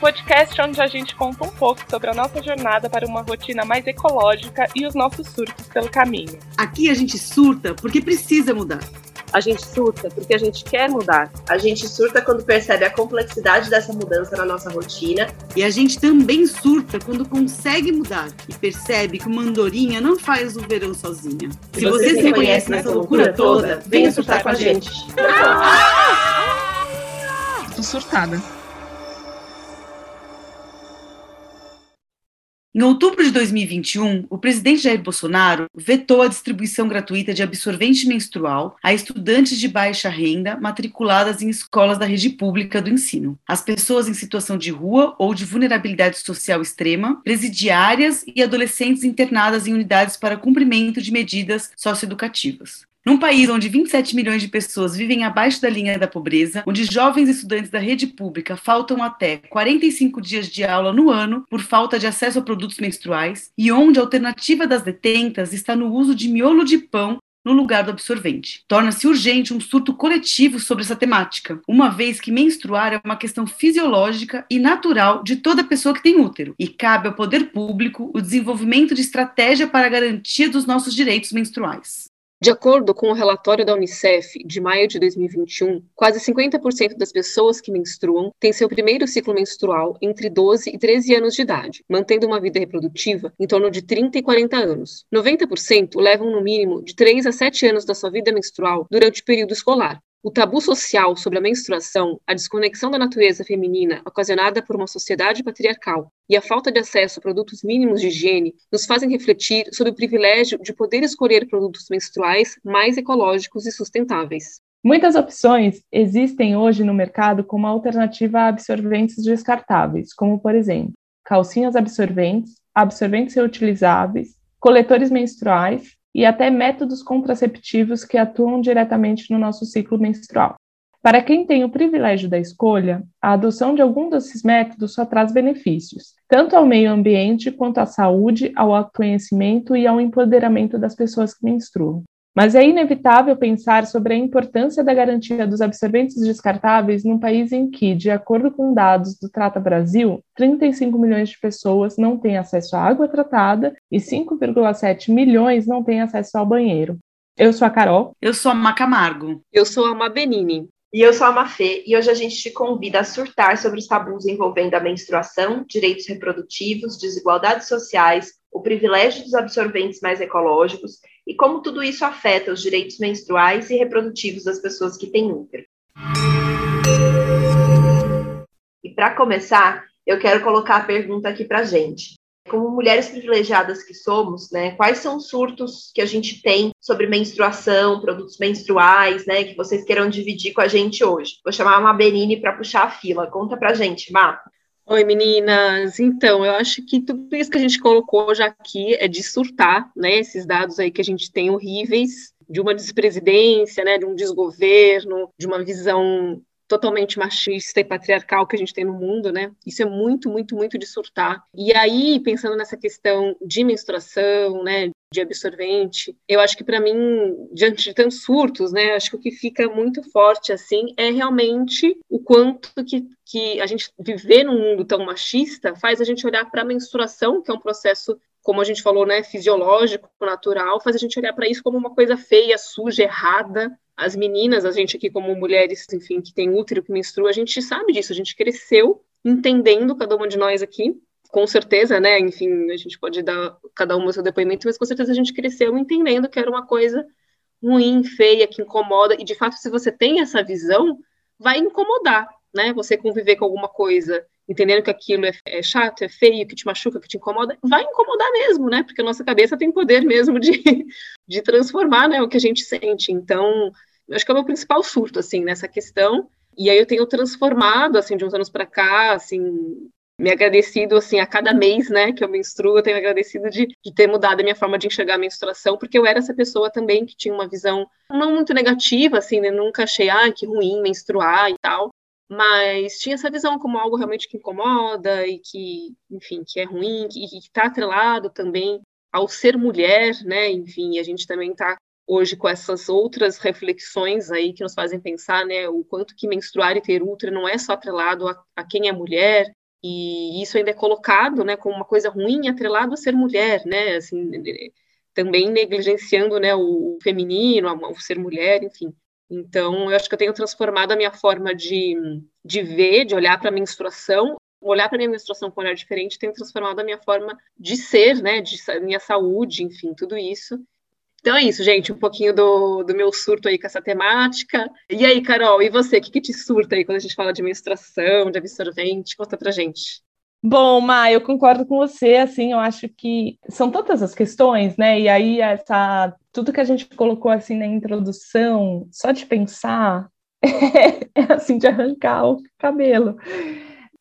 podcast onde a gente conta um pouco sobre a nossa jornada para uma rotina mais ecológica e os nossos surtos pelo caminho. Aqui a gente surta porque precisa mudar. A gente surta porque a gente quer mudar. A gente surta quando percebe a complexidade dessa mudança na nossa rotina. E a gente também surta quando consegue mudar e percebe que uma andorinha não faz o verão sozinha. Se, Se você, você se reconhece nessa loucura toda, venha surtar com a gente. Tô surtada. Em outubro de 2021, o presidente Jair Bolsonaro vetou a distribuição gratuita de absorvente menstrual a estudantes de baixa renda matriculadas em escolas da rede pública do ensino. As pessoas em situação de rua ou de vulnerabilidade social extrema, presidiárias e adolescentes internadas em unidades para cumprimento de medidas socioeducativas. Num país onde 27 milhões de pessoas vivem abaixo da linha da pobreza, onde jovens estudantes da rede pública faltam até 45 dias de aula no ano por falta de acesso a produtos menstruais, e onde a alternativa das detentas está no uso de miolo de pão no lugar do absorvente. Torna-se urgente um surto coletivo sobre essa temática, uma vez que menstruar é uma questão fisiológica e natural de toda pessoa que tem útero, e cabe ao poder público o desenvolvimento de estratégia para a garantia dos nossos direitos menstruais. De acordo com o relatório da Unicef de maio de 2021, quase 50% das pessoas que menstruam têm seu primeiro ciclo menstrual entre 12 e 13 anos de idade, mantendo uma vida reprodutiva em torno de 30 e 40 anos. 90% levam no mínimo de 3 a 7 anos da sua vida menstrual durante o período escolar, o tabu social sobre a menstruação, a desconexão da natureza feminina ocasionada por uma sociedade patriarcal e a falta de acesso a produtos mínimos de higiene nos fazem refletir sobre o privilégio de poder escolher produtos menstruais mais ecológicos e sustentáveis. Muitas opções existem hoje no mercado como alternativa a absorventes descartáveis, como, por exemplo, calcinhas absorventes, absorventes reutilizáveis, coletores menstruais e até métodos contraceptivos que atuam diretamente no nosso ciclo menstrual. Para quem tem o privilégio da escolha, a adoção de algum desses métodos só traz benefícios, tanto ao meio ambiente quanto à saúde, ao autoconhecimento e ao empoderamento das pessoas que menstruam. Mas é inevitável pensar sobre a importância da garantia dos absorventes descartáveis num país em que, de acordo com dados do Trata Brasil, 35 milhões de pessoas não têm acesso à água tratada e 5,7 milhões não têm acesso ao banheiro. Eu sou a Carol. Eu sou a Macamargo. Eu sou a Mabenini. E eu sou a Mafê, e hoje a gente te convida a surtar sobre os tabus envolvendo a menstruação, direitos reprodutivos, desigualdades sociais, o privilégio dos absorventes mais ecológicos e como tudo isso afeta os direitos menstruais e reprodutivos das pessoas que têm útero. E para começar, eu quero colocar a pergunta aqui para gente. Como mulheres privilegiadas que somos, né, quais são os surtos que a gente tem sobre menstruação, produtos menstruais, né, que vocês queiram dividir com a gente hoje? Vou chamar a Mabenini para puxar a fila. Conta para gente, Má. Oi, meninas. Então, eu acho que tudo isso que a gente colocou já aqui é de surtar, né? Esses dados aí que a gente tem horríveis de uma despresidência, né? De um desgoverno, de uma visão totalmente machista e patriarcal que a gente tem no mundo, né? Isso é muito, muito, muito de surtar. E aí, pensando nessa questão de menstruação, né, de absorvente. Eu acho que para mim, diante de tantos surtos, né, acho que o que fica muito forte assim é realmente o quanto que, que a gente viver num mundo tão machista faz a gente olhar para a menstruação, que é um processo como a gente falou, né, fisiológico, natural, faz a gente olhar para isso como uma coisa feia, suja, errada. As meninas, a gente aqui como mulheres, enfim, que tem útero, que menstrua, a gente sabe disso, a gente cresceu entendendo cada uma de nós aqui com certeza, né, enfim, a gente pode dar cada um o seu depoimento, mas com certeza a gente cresceu entendendo que era uma coisa ruim, feia, que incomoda, e de fato, se você tem essa visão, vai incomodar, né, você conviver com alguma coisa, entendendo que aquilo é, é chato, é feio, que te machuca, que te incomoda, vai incomodar mesmo, né, porque a nossa cabeça tem poder mesmo de, de transformar, né, o que a gente sente, então, acho que é o meu principal surto, assim, nessa questão, e aí eu tenho transformado, assim, de uns anos para cá, assim, me agradecido, assim, a cada mês, né, que eu menstruo, eu tenho agradecido de, de ter mudado a minha forma de enxergar a menstruação, porque eu era essa pessoa também que tinha uma visão não muito negativa, assim, né, nunca achei, ah, que ruim menstruar e tal, mas tinha essa visão como algo realmente que incomoda e que, enfim, que é ruim, e que está atrelado também ao ser mulher, né, enfim, a gente também está hoje com essas outras reflexões aí que nos fazem pensar, né, o quanto que menstruar e ter útero não é só atrelado a, a quem é mulher, e isso ainda é colocado, né, como uma coisa ruim, atrelado a ser mulher, né, assim, também negligenciando, né, o feminino, o ser mulher, enfim. Então, eu acho que eu tenho transformado a minha forma de, de ver, de olhar para a menstruação, olhar para a minha menstruação com um olhar diferente, tenho transformado a minha forma de ser, né, de minha saúde, enfim, tudo isso. Então é isso, gente, um pouquinho do, do meu surto aí com essa temática. E aí, Carol, e você, o que, que te surta aí quando a gente fala de menstruação, de absorvente? Conta pra gente. Bom, Ma, eu concordo com você, assim, eu acho que são tantas as questões, né? E aí essa tudo que a gente colocou assim na introdução, só de pensar é assim de arrancar o cabelo.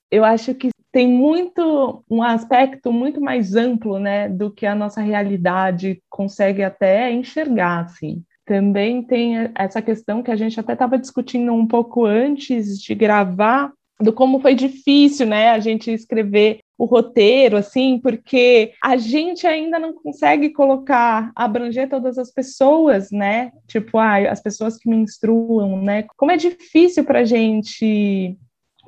Eu acho que tem muito um aspecto muito mais amplo, né, do que a nossa realidade consegue até enxergar, assim. Também tem essa questão que a gente até estava discutindo um pouco antes de gravar, do como foi difícil, né, a gente escrever o roteiro, assim, porque a gente ainda não consegue colocar, abranger todas as pessoas, né? Tipo, ah, as pessoas que menstruam, né? Como é difícil para a gente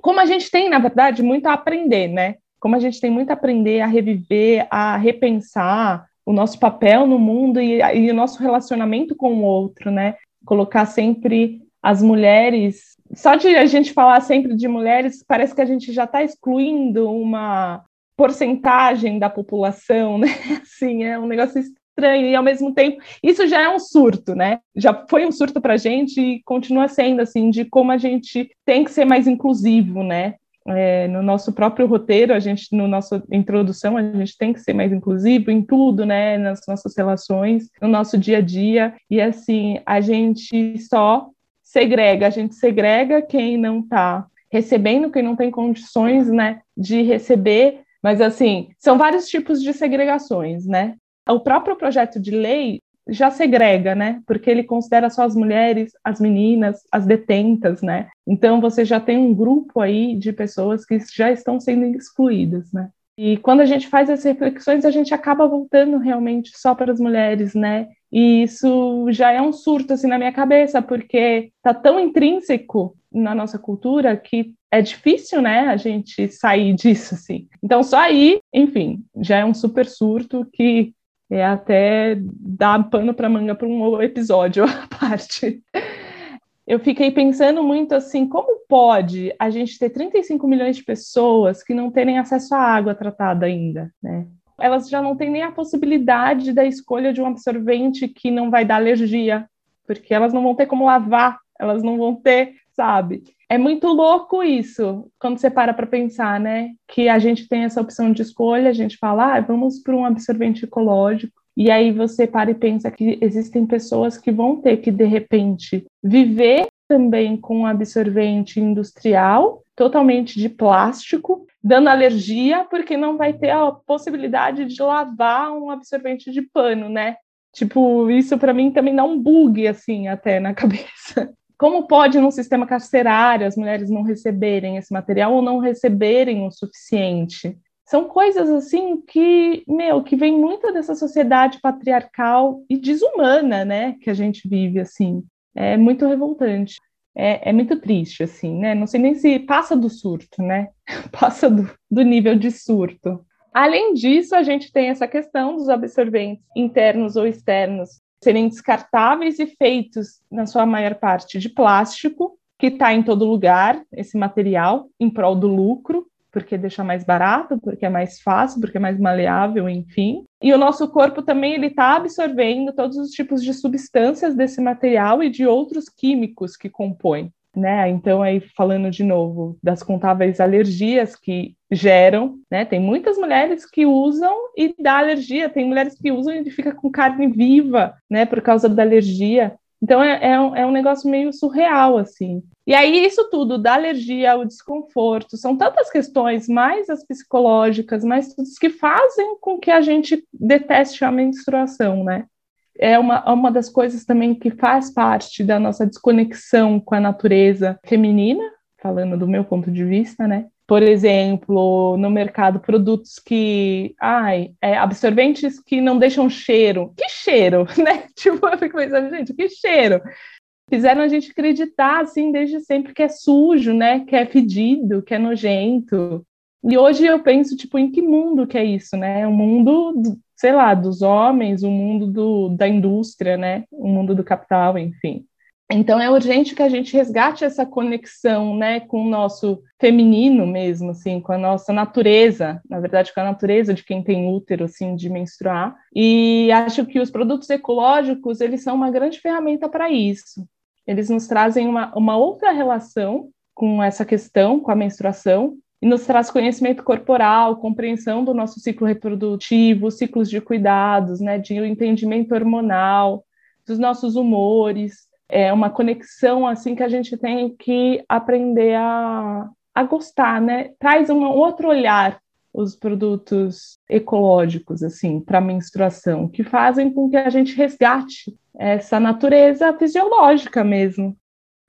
como a gente tem, na verdade, muito a aprender, né? Como a gente tem muito a aprender a reviver, a repensar o nosso papel no mundo e, e o nosso relacionamento com o outro, né? Colocar sempre as mulheres. Só de a gente falar sempre de mulheres, parece que a gente já está excluindo uma porcentagem da população, né? Assim, é um negócio estranho e ao mesmo tempo isso já é um surto, né? Já foi um surto para a gente e continua sendo assim de como a gente tem que ser mais inclusivo, né? É, no nosso próprio roteiro, a gente, no nossa introdução, a gente tem que ser mais inclusivo em tudo, né? Nas nossas relações, no nosso dia a dia. E assim, a gente só segrega, a gente segrega quem não está recebendo, quem não tem condições, né, de receber. Mas assim, são vários tipos de segregações, né? O próprio projeto de lei já segrega, né? Porque ele considera só as mulheres, as meninas, as detentas, né? Então você já tem um grupo aí de pessoas que já estão sendo excluídas, né? E quando a gente faz essas reflexões, a gente acaba voltando realmente só para as mulheres, né? E isso já é um surto assim na minha cabeça, porque tá tão intrínseco na nossa cultura que é difícil, né, a gente sair disso assim. Então só aí, enfim, já é um super surto que é até dar pano para manga para um episódio à parte. Eu fiquei pensando muito assim, como pode a gente ter 35 milhões de pessoas que não terem acesso à água tratada ainda, né? Elas já não têm nem a possibilidade da escolha de um absorvente que não vai dar alergia, porque elas não vão ter como lavar, elas não vão ter, sabe? É muito louco isso, quando você para para pensar, né? Que a gente tem essa opção de escolha, a gente fala, ah, vamos para um absorvente ecológico. E aí você para e pensa que existem pessoas que vão ter que, de repente, viver também com um absorvente industrial, totalmente de plástico, dando alergia, porque não vai ter a possibilidade de lavar um absorvente de pano, né? Tipo, isso para mim também dá um bug, assim, até na cabeça. Como pode, num sistema carcerário, as mulheres não receberem esse material ou não receberem o suficiente? São coisas assim que, meu, que vem muito dessa sociedade patriarcal e desumana, né, que a gente vive assim. É muito revoltante. É, é, muito triste, assim, né? Não sei nem se passa do surto, né? passa do, do nível de surto. Além disso, a gente tem essa questão dos absorventes internos ou externos serem descartáveis e feitos, na sua maior parte, de plástico, que está em todo lugar, esse material, em prol do lucro, porque deixa mais barato, porque é mais fácil, porque é mais maleável, enfim. E o nosso corpo também ele está absorvendo todos os tipos de substâncias desse material e de outros químicos que compõem. Né? Então, aí falando de novo das contáveis alergias que geram, né? Tem muitas mulheres que usam e dá alergia, tem mulheres que usam e fica com carne viva, né? Por causa da alergia. Então é, é, um, é um negócio meio surreal, assim. E aí, isso tudo, da alergia ao desconforto, são tantas questões, mais as psicológicas, mais tudo que fazem com que a gente deteste a menstruação, né? É uma, é uma das coisas também que faz parte da nossa desconexão com a natureza feminina, falando do meu ponto de vista, né? por exemplo, no mercado, produtos que. Ai, é, absorventes que não deixam cheiro. Que cheiro, né? Tipo, eu fico pensando, gente, que cheiro. Fizeram a gente acreditar, assim, desde sempre que é sujo, né? Que é fedido, que é nojento. E hoje eu penso, tipo, em que mundo que é isso, né? O mundo, do, sei lá, dos homens, o mundo do, da indústria, né? O mundo do capital, enfim. Então é urgente que a gente resgate essa conexão, né, com o nosso feminino mesmo, assim, com a nossa natureza, na verdade com a natureza de quem tem útero, assim, de menstruar. E acho que os produtos ecológicos eles são uma grande ferramenta para isso. Eles nos trazem uma, uma outra relação com essa questão, com a menstruação, e nos traz conhecimento corporal, compreensão do nosso ciclo reprodutivo, ciclos de cuidados, né, de entendimento hormonal, dos nossos humores, é uma conexão assim que a gente tem que aprender a, a gostar, né? Traz um outro olhar os produtos ecológicos assim para menstruação, que fazem com que a gente resgate essa natureza fisiológica mesmo.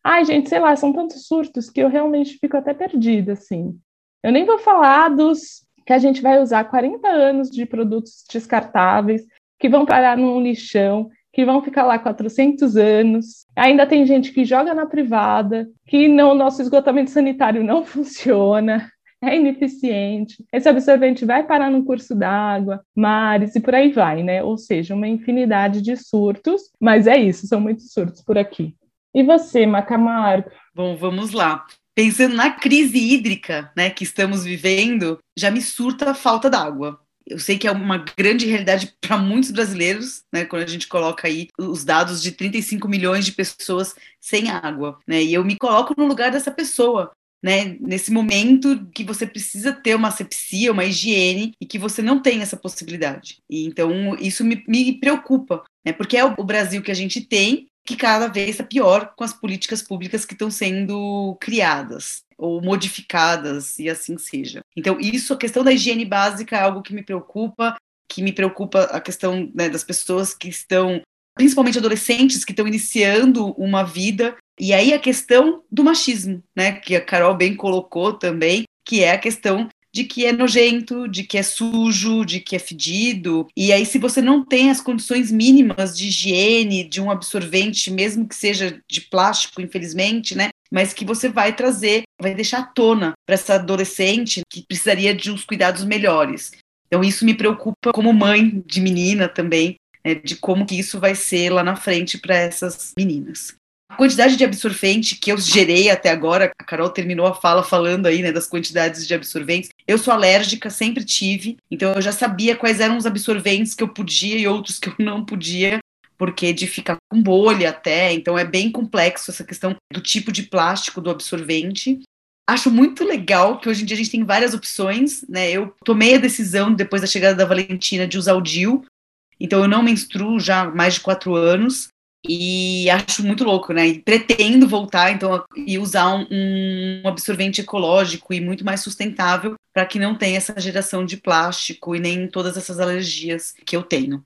Ai, gente, sei lá, são tantos surtos que eu realmente fico até perdida assim. Eu nem vou falar dos que a gente vai usar 40 anos de produtos descartáveis que vão parar num lixão que vão ficar lá 400 anos. Ainda tem gente que joga na privada, que não, nosso esgotamento sanitário não funciona, é ineficiente. Esse absorvente vai parar no curso d'água, mares e por aí vai, né? Ou seja, uma infinidade de surtos, mas é isso, são muitos surtos por aqui. E você, Macamargo? Bom, vamos lá. Pensando na crise hídrica né, que estamos vivendo, já me surta a falta d'água eu sei que é uma grande realidade para muitos brasileiros, né, quando a gente coloca aí os dados de 35 milhões de pessoas sem água, né, e eu me coloco no lugar dessa pessoa, né, nesse momento que você precisa ter uma asepsia, uma higiene, e que você não tem essa possibilidade. E, então, isso me, me preocupa, né, porque é o Brasil que a gente tem, que cada vez está pior com as políticas públicas que estão sendo criadas ou modificadas e assim seja. Então, isso, a questão da higiene básica é algo que me preocupa, que me preocupa a questão né, das pessoas que estão, principalmente adolescentes, que estão iniciando uma vida, e aí a questão do machismo, né, que a Carol bem colocou também, que é a questão de que é nojento, de que é sujo, de que é fedido. E aí, se você não tem as condições mínimas de higiene, de um absorvente, mesmo que seja de plástico, infelizmente, né? Mas que você vai trazer, vai deixar à tona para essa adolescente que precisaria de uns cuidados melhores. Então, isso me preocupa como mãe de menina também, né, de como que isso vai ser lá na frente para essas meninas. A quantidade de absorvente que eu gerei até agora, a Carol terminou a fala falando aí, né, das quantidades de absorventes. Eu sou alérgica, sempre tive, então eu já sabia quais eram os absorventes que eu podia e outros que eu não podia, porque de ficar com bolha até, então é bem complexo essa questão do tipo de plástico do absorvente. Acho muito legal que hoje em dia a gente tem várias opções, né? Eu tomei a decisão, depois da chegada da Valentina, de usar o DIU, então eu não menstruo já há mais de quatro anos, e acho muito louco, né? E pretendo voltar, então, e usar um, um absorvente ecológico e muito mais sustentável para que não tenha essa geração de plástico e nem todas essas alergias que eu tenho.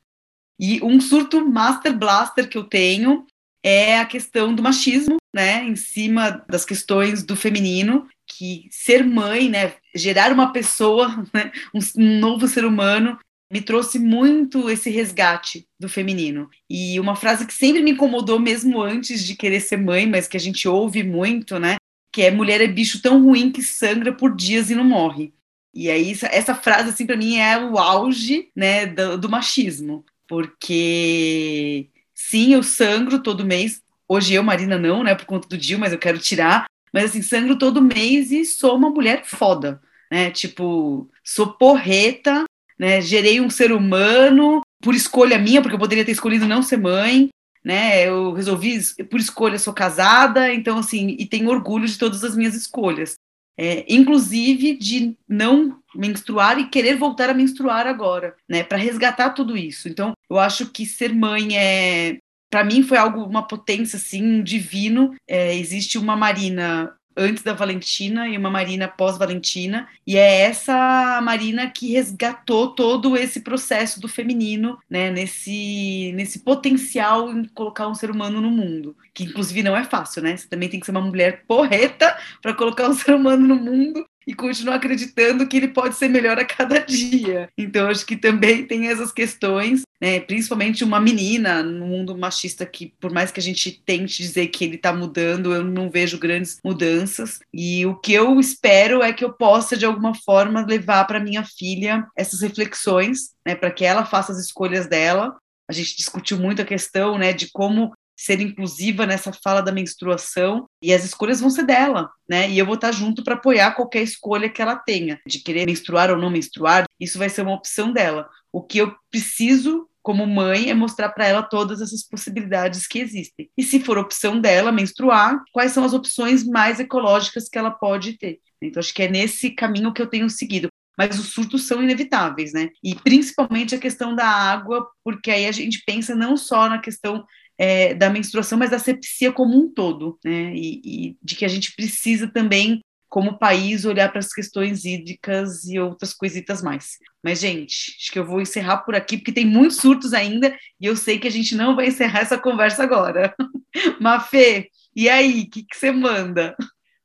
E um surto master blaster que eu tenho é a questão do machismo, né? Em cima das questões do feminino, que ser mãe, né? Gerar uma pessoa, né? um, novo ser humano me trouxe muito esse resgate do feminino. E uma frase que sempre me incomodou, mesmo antes de querer ser mãe, mas que a gente ouve muito, né? Que é mulher é bicho tão ruim que sangra por dias e não morre. E aí, essa frase, assim, para mim é o auge, né, do, do machismo. Porque, sim, eu sangro todo mês. Hoje eu, Marina, não, né, por conta do dia, mas eu quero tirar. Mas, assim, sangro todo mês e sou uma mulher foda, né? Tipo, sou porreta, né? Gerei um ser humano por escolha minha, porque eu poderia ter escolhido não ser mãe, né? Eu resolvi por escolha sou casada, então assim, e tenho orgulho de todas as minhas escolhas. É, inclusive de não menstruar e querer voltar a menstruar agora, né, para resgatar tudo isso. Então, eu acho que ser mãe é, para mim, foi algo uma potência assim divino. É, existe uma Marina antes da Valentina e uma Marina pós-Valentina, e é essa Marina que resgatou todo esse processo do feminino, né, nesse, nesse potencial em colocar um ser humano no mundo, que inclusive não é fácil, né? Você também tem que ser uma mulher porreta para colocar um ser humano no mundo. E continuar acreditando que ele pode ser melhor a cada dia. Então, acho que também tem essas questões, né? principalmente uma menina no mundo machista que, por mais que a gente tente dizer que ele está mudando, eu não vejo grandes mudanças. E o que eu espero é que eu possa, de alguma forma, levar para minha filha essas reflexões, né? para que ela faça as escolhas dela. A gente discutiu muito a questão né, de como ser inclusiva nessa fala da menstruação e as escolhas vão ser dela, né? E eu vou estar junto para apoiar qualquer escolha que ela tenha, de querer menstruar ou não menstruar, isso vai ser uma opção dela. O que eu preciso como mãe é mostrar para ela todas essas possibilidades que existem. E se for opção dela menstruar, quais são as opções mais ecológicas que ela pode ter? Então acho que é nesse caminho que eu tenho seguido mas os surtos são inevitáveis, né? E principalmente a questão da água, porque aí a gente pensa não só na questão é, da menstruação, mas da sepsia como um todo, né? E, e, de que a gente precisa também, como país, olhar para as questões hídricas e outras coisitas mais. Mas, gente, acho que eu vou encerrar por aqui, porque tem muitos surtos ainda, e eu sei que a gente não vai encerrar essa conversa agora. Mafê, e aí, o que, você manda?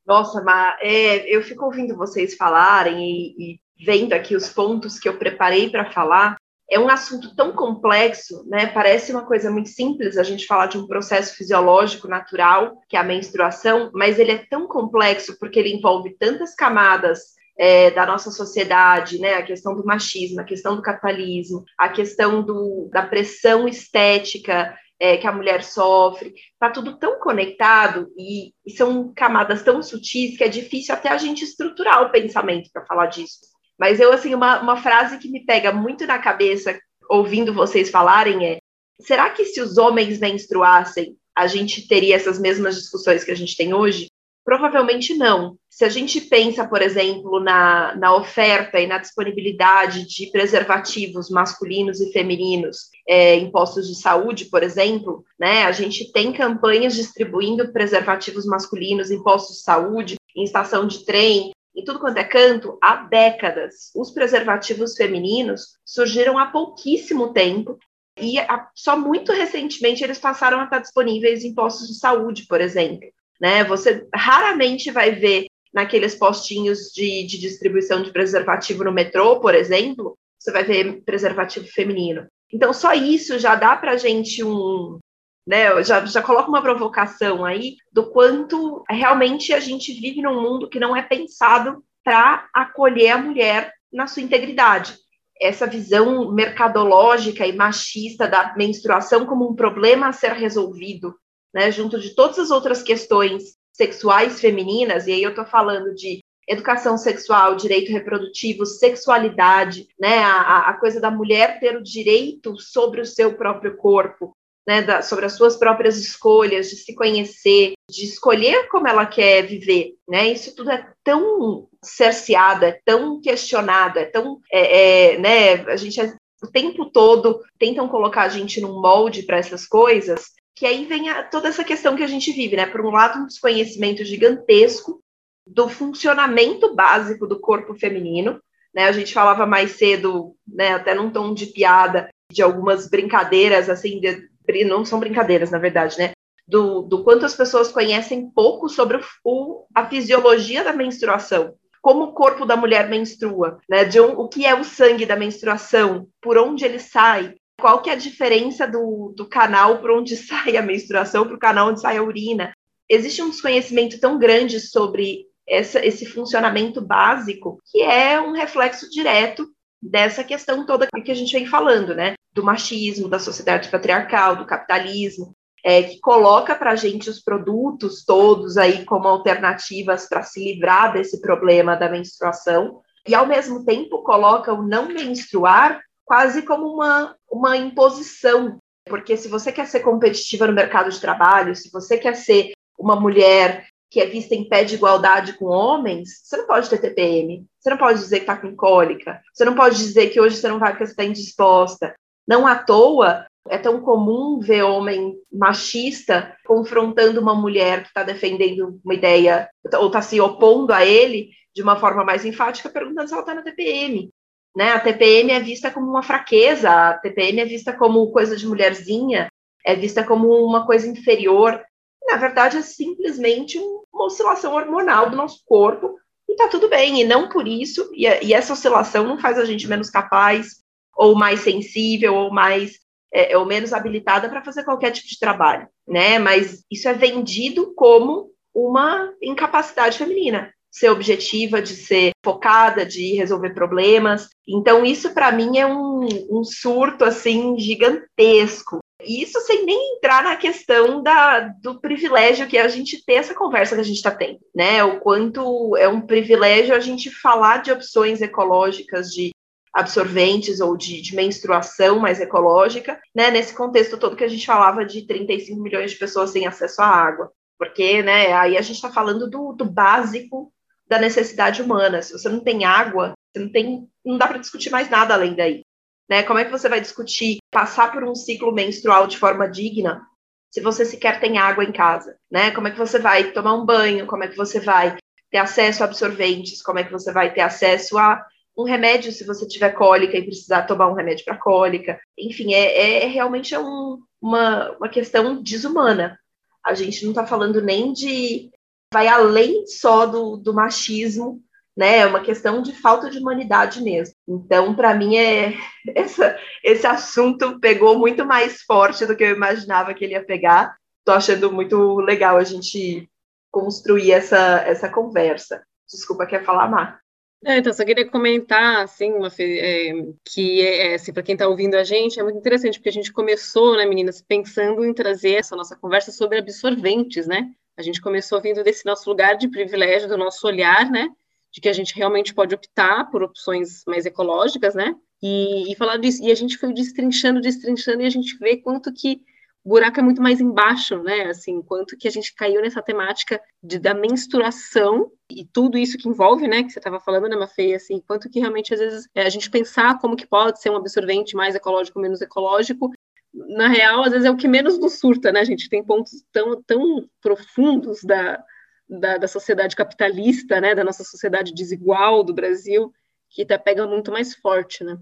Nossa, mas é, eu fico ouvindo vocês falarem e, e vendo aqui os pontos que eu preparei para falar, é um assunto tão complexo, né? Parece uma coisa muito simples a gente falar de um processo fisiológico natural, que é a menstruação, mas ele é tão complexo porque ele envolve tantas camadas é, da nossa sociedade, né? A questão do machismo, a questão do capitalismo, a questão do, da pressão estética é, que a mulher sofre, está tudo tão conectado e, e são camadas tão sutis que é difícil até a gente estruturar o pensamento para falar disso. Mas eu, assim, uma, uma frase que me pega muito na cabeça, ouvindo vocês falarem, é: será que se os homens menstruassem, a gente teria essas mesmas discussões que a gente tem hoje? Provavelmente não. Se a gente pensa, por exemplo, na, na oferta e na disponibilidade de preservativos masculinos e femininos é, em postos de saúde, por exemplo, né, a gente tem campanhas distribuindo preservativos masculinos em postos de saúde, em estação de trem, em tudo quanto é canto há décadas. Os preservativos femininos surgiram há pouquíssimo tempo e só muito recentemente eles passaram a estar disponíveis em postos de saúde, por exemplo. Né? Você raramente vai ver naqueles postinhos de, de distribuição de preservativo no metrô, por exemplo, você vai ver preservativo feminino. Então, só isso já dá para a gente um, né? Já, já coloca uma provocação aí do quanto realmente a gente vive num mundo que não é pensado para acolher a mulher na sua integridade. Essa visão mercadológica e machista da menstruação como um problema a ser resolvido, né, junto de todas as outras questões sexuais femininas, e aí eu estou falando de educação sexual, direito reprodutivo, sexualidade, né, a, a coisa da mulher ter o direito sobre o seu próprio corpo, né, da, sobre as suas próprias escolhas, de se conhecer, de escolher como ela quer viver, né? Isso tudo é tão cerceado, é tão questionado, é tão, é, é, né? A gente é, o tempo todo tentam colocar a gente num molde para essas coisas, que aí vem a, toda essa questão que a gente vive, né? Por um lado, um desconhecimento gigantesco do funcionamento básico do corpo feminino, né? A gente falava mais cedo, né? Até num tom de piada, de algumas brincadeiras assim de, não são brincadeiras, na verdade, né? Do, do quanto as pessoas conhecem pouco sobre o, a fisiologia da menstruação, como o corpo da mulher menstrua, né? De um, o que é o sangue da menstruação, por onde ele sai, qual que é a diferença do, do canal por onde sai a menstruação para o canal onde sai a urina. Existe um desconhecimento tão grande sobre essa, esse funcionamento básico que é um reflexo direto dessa questão toda que a gente vem falando, né? Do machismo, da sociedade patriarcal, do capitalismo, é, que coloca para a gente os produtos todos aí como alternativas para se livrar desse problema da menstruação, e ao mesmo tempo coloca o não menstruar quase como uma, uma imposição, porque se você quer ser competitiva no mercado de trabalho, se você quer ser uma mulher que é vista em pé de igualdade com homens, você não pode ter TPM, você não pode dizer que está com cólica, você não pode dizer que hoje você não vai porque você está indisposta. Não à toa é tão comum ver homem machista confrontando uma mulher que está defendendo uma ideia ou está se opondo a ele de uma forma mais enfática, perguntando se ela está na TPM. Né? A TPM é vista como uma fraqueza, a TPM é vista como coisa de mulherzinha, é vista como uma coisa inferior na verdade, é simplesmente uma oscilação hormonal do nosso corpo e tá tudo bem, e não por isso, e, e essa oscilação não faz a gente menos capaz, ou mais sensível, ou mais é, ou menos habilitada para fazer qualquer tipo de trabalho, né? Mas isso é vendido como uma incapacidade feminina, ser objetiva, de ser focada, de resolver problemas. Então, isso para mim é um, um surto assim gigantesco. Isso sem nem entrar na questão da, do privilégio que é a gente ter essa conversa que a gente está tendo, né? O quanto é um privilégio a gente falar de opções ecológicas, de absorventes ou de, de, menstruação mais ecológica, né? Nesse contexto todo que a gente falava de 35 milhões de pessoas sem acesso à água, porque, né? Aí a gente está falando do, do básico da necessidade humana. Se você não tem água, você não tem, não dá para discutir mais nada além daí. Né? Como é que você vai discutir passar por um ciclo menstrual de forma digna se você sequer tem água em casa? Né? Como é que você vai tomar um banho? Como é que você vai ter acesso a absorventes? Como é que você vai ter acesso a um remédio se você tiver cólica e precisar tomar um remédio para cólica? Enfim, é, é realmente é um, uma, uma questão desumana. A gente não está falando nem de. vai além só do, do machismo né? É uma questão de falta de humanidade mesmo. Então, para mim, é essa, esse assunto pegou muito mais forte do que eu imaginava que ele ia pegar. Estou achando muito legal a gente construir essa, essa conversa. Desculpa, quer falar, Mar? É, então, só queria comentar, assim, uma, é, que, é, assim, para quem está ouvindo a gente, é muito interessante, porque a gente começou, né, meninas, pensando em trazer essa nossa conversa sobre absorventes, né? A gente começou vindo desse nosso lugar de privilégio, do nosso olhar, né? de que a gente realmente pode optar por opções mais ecológicas, né? E, e, falar disso. E a gente foi destrinchando, destrinchando, e a gente vê quanto que o buraco é muito mais embaixo, né? Assim, quanto que a gente caiu nessa temática de, da menstruação e tudo isso que envolve, né? Que você estava falando, né, Mafei? Assim, quanto que realmente, às vezes, é, a gente pensar como que pode ser um absorvente mais ecológico, menos ecológico, na real, às vezes é o que menos nos surta, né? A gente tem pontos tão, tão profundos da, da, da sociedade capitalista, né, da nossa sociedade desigual do Brasil, que tá pega muito mais forte, né?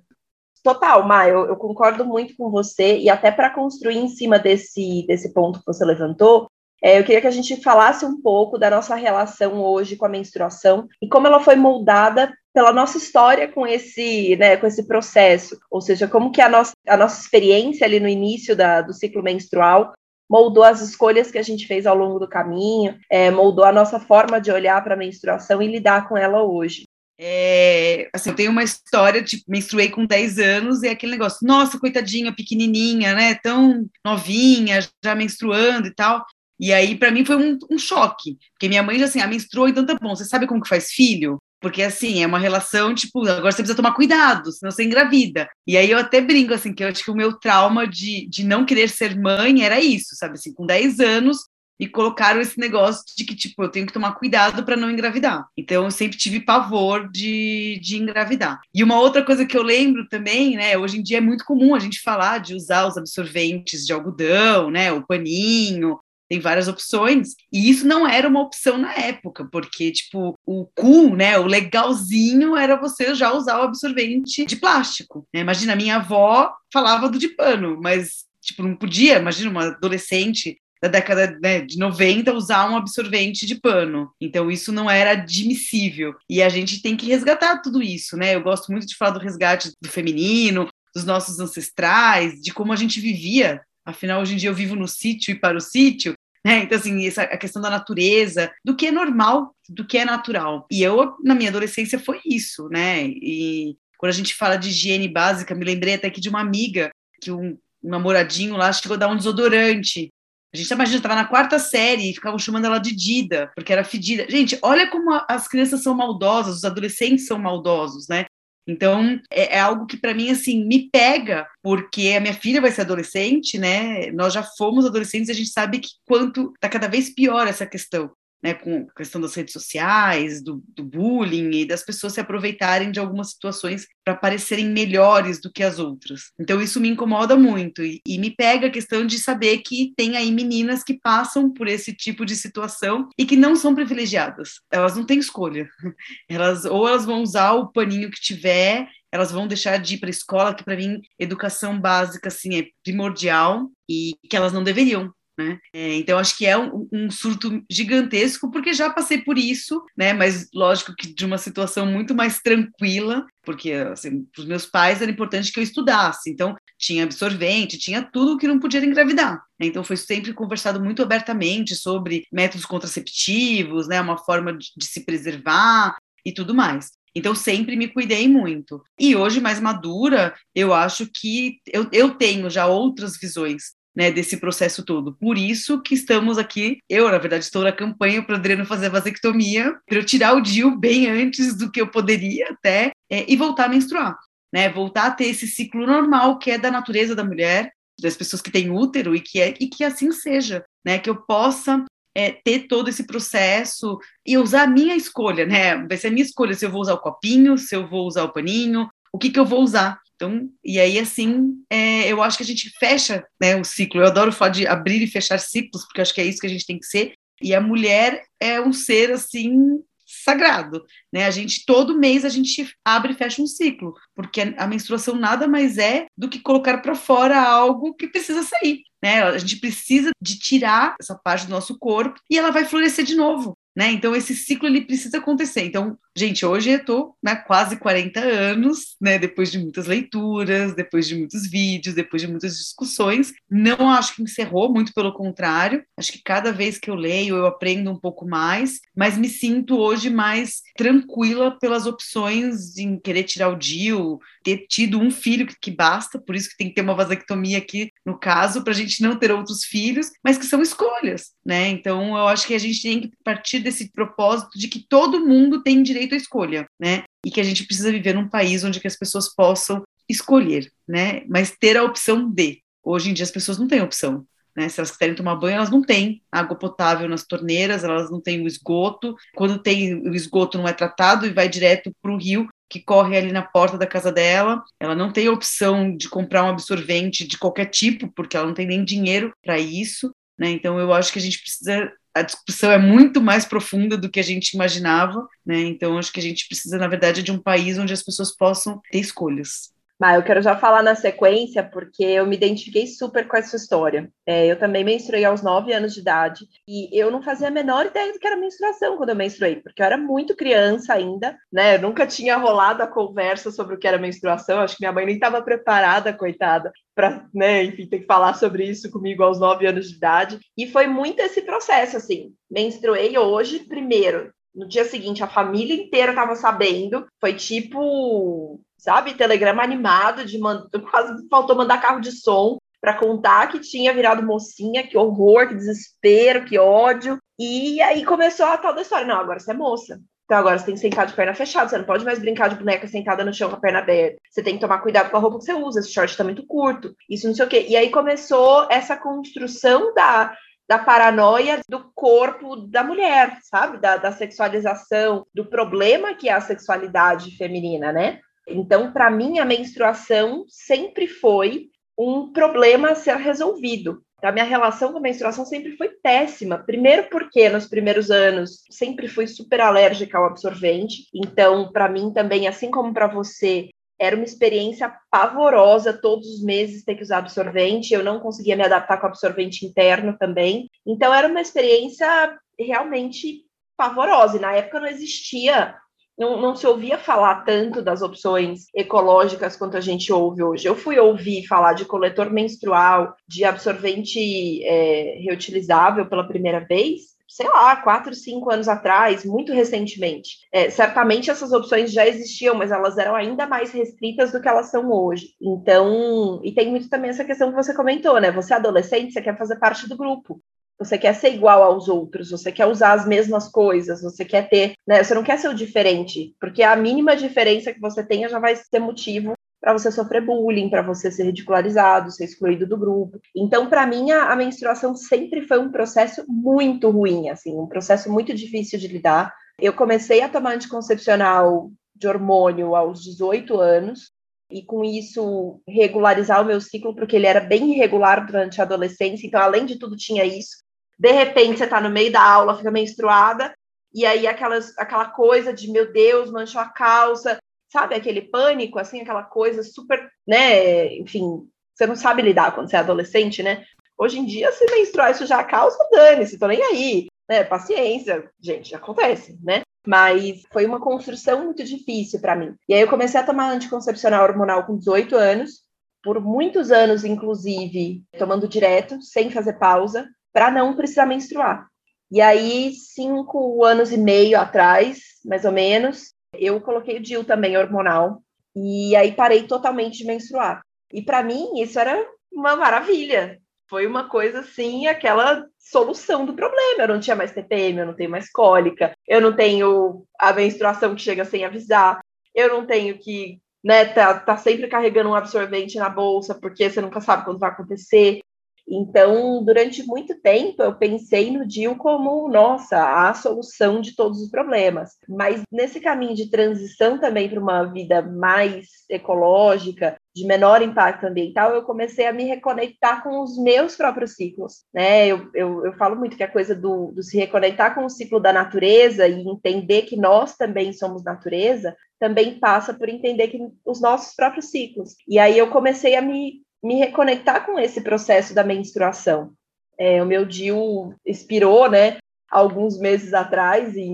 Total, Maia, eu, eu, concordo muito com você, e até para construir em cima desse, desse ponto que você levantou, é, eu queria que a gente falasse um pouco da nossa relação hoje com a menstruação e como ela foi moldada pela nossa história com esse, né, com esse processo, ou seja, como que a nossa, a nossa experiência ali no início da, do ciclo menstrual moldou as escolhas que a gente fez ao longo do caminho, é, moldou a nossa forma de olhar para a menstruação e lidar com ela hoje. É, assim, eu tenho uma história, tipo, menstruei com 10 anos e é aquele negócio, nossa, coitadinha, pequenininha, né, tão novinha, já menstruando e tal. E aí, para mim, foi um, um, choque, porque minha mãe já assim, ah, menstruou, então tá bom, você sabe como que faz filho? Porque, assim, é uma relação, tipo, agora você precisa tomar cuidado, senão você engravida. E aí eu até brinco, assim, que eu acho que o meu trauma de, de não querer ser mãe era isso, sabe? Assim, com 10 anos, e colocaram esse negócio de que, tipo, eu tenho que tomar cuidado para não engravidar. Então, eu sempre tive pavor de, de engravidar. E uma outra coisa que eu lembro também, né, hoje em dia é muito comum a gente falar de usar os absorventes de algodão, né, o paninho, tem várias opções, e isso não era uma opção na época, porque, tipo, o cool, né, o legalzinho era você já usar o absorvente de plástico. Né? Imagina, minha avó falava do de pano, mas, tipo, não podia, imagina uma adolescente da década né, de 90 usar um absorvente de pano. Então isso não era admissível. E a gente tem que resgatar tudo isso, né? Eu gosto muito de falar do resgate do feminino, dos nossos ancestrais, de como a gente vivia. Afinal, hoje em dia eu vivo no sítio e para o sítio, né? Então, assim, essa, a questão da natureza, do que é normal, do que é natural. E eu, na minha adolescência, foi isso, né? E quando a gente fala de higiene básica, me lembrei até que de uma amiga, que um, namoradinho lá chegou a dar um desodorante. A gente imagina, estava na quarta série e ficavam chamando ela de Dida, porque era fedida. Gente, olha como as crianças são maldosas, os adolescentes são maldosos, né? Então, é, é algo que para mim, assim, me pega, porque a minha filha vai ser adolescente, né? Nós já fomos adolescentes e a gente sabe que quanto tá cada vez pior essa questão né, com a questão das redes sociais, do, do, bullying e das pessoas se aproveitarem de algumas situações para parecerem melhores do que as outras. Então isso me incomoda muito e, e, me pega a questão de saber que tem aí meninas que passam por esse tipo de situação e que não são privilegiadas. Elas não têm escolha. Elas ou elas vão usar o paninho que tiver elas vão deixar de ir para a escola, que para mim educação básica assim é primordial e que elas não deveriam né? É, então acho que é um, um, surto gigantesco porque já passei por isso, né? Mas lógico que de uma situação muito mais tranquila, porque assim, para os meus pais era importante que eu estudasse, então tinha absorvente, tinha tudo que não podia engravidar. Né? Então foi sempre conversado muito abertamente sobre métodos contraceptivos, né? Uma forma de, de se preservar e tudo mais. Então, sempre me cuidei muito. E hoje, mais madura, eu acho que eu, eu tenho já outras visões né, desse processo todo. Por isso que estamos aqui. Eu, na verdade, estou na campanha para o Adriano fazer a vasectomia, para eu tirar o DIU bem antes do que eu poderia até, é, e voltar a menstruar. Né, voltar a ter esse ciclo normal que é da natureza da mulher, das pessoas que têm útero e que é e que assim seja, né, que eu possa é, ter todo esse processo e usar a minha escolha, né? Vai ser a minha escolha se eu vou usar o copinho, se eu vou usar o paninho, o que, que eu vou usar. Então, e aí, assim, é, eu acho que a gente fecha né, o ciclo. Eu adoro falar de abrir e fechar ciclos, porque acho que é isso que a gente tem que ser. E a mulher é um ser, assim, sagrado, né? A gente todo mês a gente abre e fecha um ciclo, porque a menstruação nada mais é do que colocar para fora algo que precisa sair, né? A gente precisa de tirar essa parte do nosso corpo e ela vai florescer de novo. Né? Então esse ciclo ele precisa acontecer. Então, gente, hoje eu estou né, quase 40 anos, né, depois de muitas leituras, depois de muitos vídeos, depois de muitas discussões. Não acho que encerrou, muito pelo contrário. Acho que cada vez que eu leio eu aprendo um pouco mais, mas me sinto hoje mais tranquila pelas opções em querer tirar o DIU, ter tido um filho que basta, por isso que tem que ter uma vasectomia aqui no caso, para a gente não ter outros filhos, mas que são escolhas, né? Então eu acho que a gente tem que partir desse propósito de que todo mundo tem direito à escolha, né? E que a gente precisa viver num país onde as pessoas possam escolher, né? Mas ter a opção de. Hoje em dia as pessoas não têm opção. Né? Se elas quiserem tomar banho, elas não têm água potável nas torneiras, elas não têm o esgoto. Quando tem o esgoto não é tratado e vai direto para o rio que corre ali na porta da casa dela. Ela não tem opção de comprar um absorvente de qualquer tipo, porque ela não tem nem dinheiro para isso. Né? Então eu acho que a gente precisa a discussão é muito mais profunda do que a gente imaginava, né? Então acho que a gente precisa, na verdade, de um país onde as pessoas possam ter escolhas. Mas eu quero já falar na sequência, porque eu me identifiquei super com essa história. É, eu também menstruei aos 9 anos de idade e eu não fazia a menor ideia do que era menstruação quando eu menstruei, porque eu era muito criança ainda, né? Eu nunca tinha rolado a conversa sobre o que era menstruação. Acho que minha mãe nem estava preparada, coitada, para, né, enfim, ter que falar sobre isso comigo aos 9 anos de idade. E foi muito esse processo, assim. Menstruei hoje, primeiro, no dia seguinte, a família inteira estava sabendo. Foi tipo sabe? Telegrama animado, de man... quase faltou mandar carro de som para contar que tinha virado mocinha, que horror, que desespero, que ódio. E aí começou a tal da história. Não, agora você é moça. Então agora você tem que sentar de perna fechada, você não pode mais brincar de boneca sentada no chão com a perna aberta. Você tem que tomar cuidado com a roupa que você usa, esse short tá muito curto, isso não sei o quê. E aí começou essa construção da, da paranoia do corpo da mulher, sabe? Da, da sexualização, do problema que é a sexualidade feminina, né? Então, para mim, a menstruação sempre foi um problema a ser resolvido. A minha relação com a menstruação sempre foi péssima. Primeiro, porque nos primeiros anos sempre fui super alérgica ao absorvente. Então, para mim também, assim como para você, era uma experiência pavorosa todos os meses ter que usar absorvente. Eu não conseguia me adaptar com absorvente interno também. Então, era uma experiência realmente pavorosa. E na época não existia não, não, se ouvia falar tanto das opções ecológicas quanto a gente ouve hoje. Eu fui ouvir falar de coletor menstrual, de absorvente é, reutilizável pela primeira vez, sei lá, quatro, cinco anos atrás, muito recentemente. É, certamente essas opções já existiam, mas elas eram ainda mais restritas do que elas são hoje. Então, e tem muito também essa questão que você comentou, né? Você é adolescente, você quer fazer parte do grupo você quer ser igual aos outros, você quer usar as mesmas coisas, você quer ter, né? Você não quer ser o diferente, porque a mínima diferença que você tenha já vai ser motivo para você sofrer bullying, para você ser ridicularizado, ser excluído do grupo. Então, para mim, a, a, menstruação sempre foi um processo muito ruim, assim, um processo muito difícil de lidar. Eu comecei a tomar anticoncepcional de hormônio aos 18 anos, e com isso regularizar o meu ciclo, porque ele era bem irregular durante a adolescência, então, além de tudo, tinha isso de repente você está no meio da aula, fica menstruada, e aí aquelas, aquela coisa de, meu Deus, manchou a calça, sabe? Aquele pânico, assim, aquela coisa super, né? Enfim, você não sabe lidar quando você é adolescente, né? Hoje em dia, se menstruar isso já causa, dane-se, tô nem aí. Né? Paciência, gente, acontece, né? Mas foi uma construção muito difícil para mim. E aí eu comecei a tomar anticoncepcional hormonal com 18 anos, por muitos anos, inclusive, tomando direto, sem fazer pausa, para não precisar menstruar. E aí, cinco anos e meio atrás, mais ou menos, eu coloquei o DIU também hormonal, e aí parei totalmente de menstruar. E para mim, isso era uma maravilha. Foi uma coisa assim, aquela solução do problema. Eu não tinha mais TPM, eu não tenho mais cólica, eu não tenho a menstruação que chega sem avisar, eu não tenho que né, tá, tá sempre carregando um absorvente na bolsa, porque você nunca sabe quando vai acontecer. Então, durante muito tempo, eu pensei no DIL como, nossa, a solução de todos os problemas. Mas nesse caminho de transição também para uma vida mais ecológica, de menor impacto ambiental, eu comecei a me reconectar com os meus próprios ciclos. Né? Eu, eu, eu falo muito que a coisa do, do se reconectar com o ciclo da natureza e entender que nós também somos natureza, também passa por entender que os nossos próprios ciclos. E aí eu comecei a me me reconectar com esse processo da menstruação. É, o meu DIU expirou, né, alguns meses atrás, e,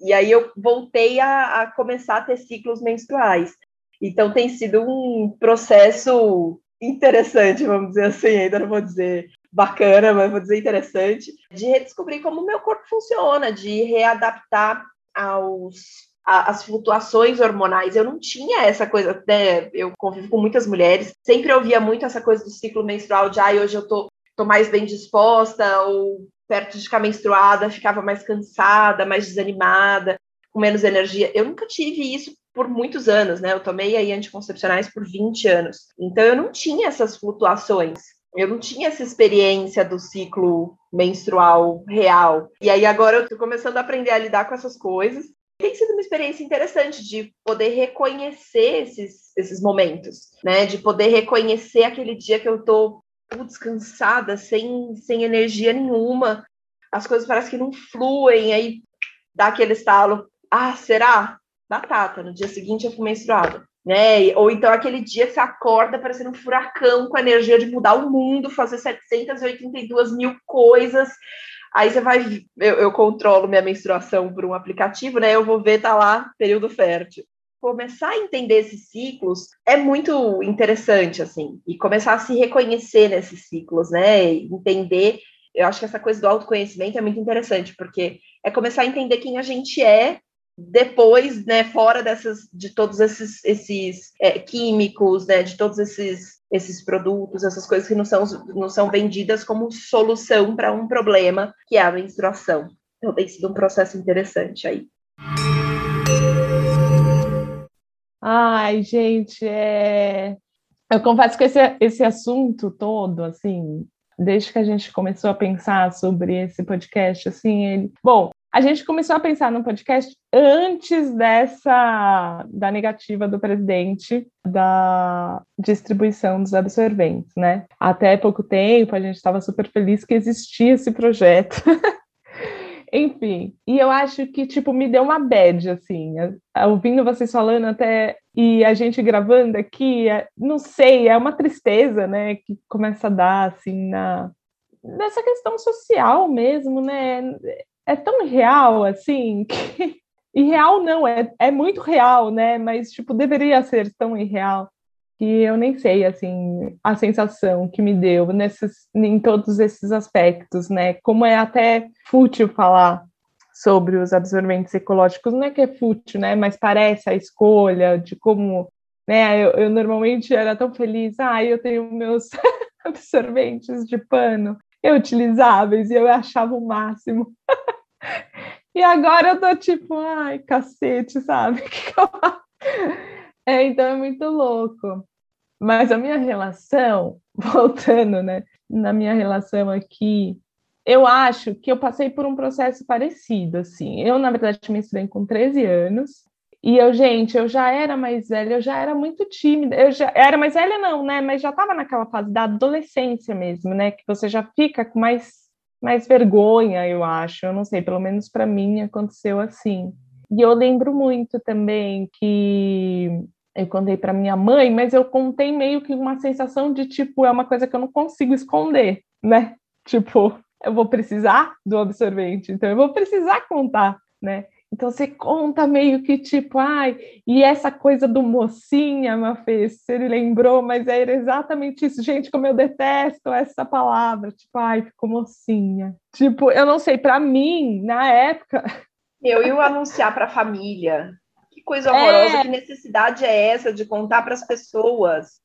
e aí eu voltei a, a começar a ter ciclos menstruais. Então tem sido um processo interessante, vamos dizer assim, ainda não vou dizer bacana, mas vou dizer interessante, de redescobrir como o meu corpo funciona, de readaptar aos as flutuações hormonais. Eu não tinha essa coisa, né? Eu convivo com muitas mulheres, sempre ouvia muito essa coisa do ciclo menstrual de, ai, hoje eu tô, tô mais bem disposta, ou perto de ficar menstruada, ficava mais cansada, mais desanimada, com menos energia. Eu nunca tive isso por muitos anos, né? Eu tomei aí anticoncepcionais por 20 anos. Então eu não tinha essas flutuações. Eu não tinha essa experiência do ciclo menstrual real. E aí agora eu tô começando a aprender a lidar com essas coisas tem sido uma experiência interessante de poder reconhecer esses, esses momentos, né? De poder reconhecer aquele dia que eu tô descansada, sem, sem energia nenhuma, as coisas parecem que não fluem, aí dá aquele estalo, ah, será? Batata, no dia seguinte eu fui menstruada. Né? Ou então aquele dia que você acorda parecendo um furacão com a energia de mudar o mundo, fazer 782 mil coisas, Aí você vai, eu, eu, controlo minha menstruação por um aplicativo, né? Eu vou ver, tá lá, período fértil. Começar a entender esses ciclos é muito interessante, assim, e começar a se reconhecer nesses ciclos, né? Entender. Eu acho que essa coisa do autoconhecimento é muito interessante, porque é começar a entender quem a gente é depois, né, fora dessas, de todos esses, esses é, químicos, né, de todos esses, esses produtos, essas coisas que não são, não são vendidas como solução para um problema, que é a menstruação. Então tem sido um processo interessante aí. Ai, gente, é... eu confesso que esse, esse assunto todo, assim, desde que a gente começou a pensar sobre esse podcast, assim, ele... Bom, a gente começou a pensar no podcast antes dessa da negativa do presidente da distribuição dos absorventes, né? Até pouco tempo a gente estava super feliz que existia esse projeto. Enfim, e eu acho que, tipo, me deu uma bad, assim, ouvindo vocês falando até, e a gente gravando aqui, é, não sei, é uma tristeza, né, que começa a dar, assim, na, nessa questão social mesmo, né, é tão real assim que. Irreal não, é, é muito real, né? Mas, tipo, deveria ser tão irreal que eu nem sei, assim, a sensação que me deu nesses, em todos esses aspectos, né? Como é até fútil falar sobre os absorventes ecológicos, não é que é fútil, né? Mas parece a escolha de como, né? Eu, eu normalmente era tão feliz, ah, eu tenho meus absorventes de pano reutilizáveis e eu achava o máximo. E agora eu tô tipo, ai, cacete, sabe? é, então é muito louco. Mas a minha relação, voltando, né? Na minha relação aqui, eu acho que eu passei por um processo parecido, assim. Eu, na verdade, me estudei com 13 anos. E eu, gente, eu já era mais velha, eu já era muito tímida. Eu já era mais velha, não, né? Mas já estava naquela fase da adolescência mesmo, né? Que você já fica com mais mais vergonha, eu acho. Eu não sei, pelo menos para mim aconteceu assim. E eu lembro muito também que Eu contei para minha mãe, mas eu contei meio que uma sensação de tipo, é uma coisa que eu não consigo esconder, né? Tipo, eu vou precisar do absorvente, então eu vou precisar contar, né? Então você conta meio que tipo, ai, e essa coisa do mocinha, Mafê, se ele lembrou, mas era exatamente isso. Gente, como eu detesto essa palavra, tipo, ai, ficou mocinha. Tipo, eu não sei, para mim, na época. Eu ia anunciar para a família. Que coisa horrorosa, é... que necessidade é essa de contar para as pessoas?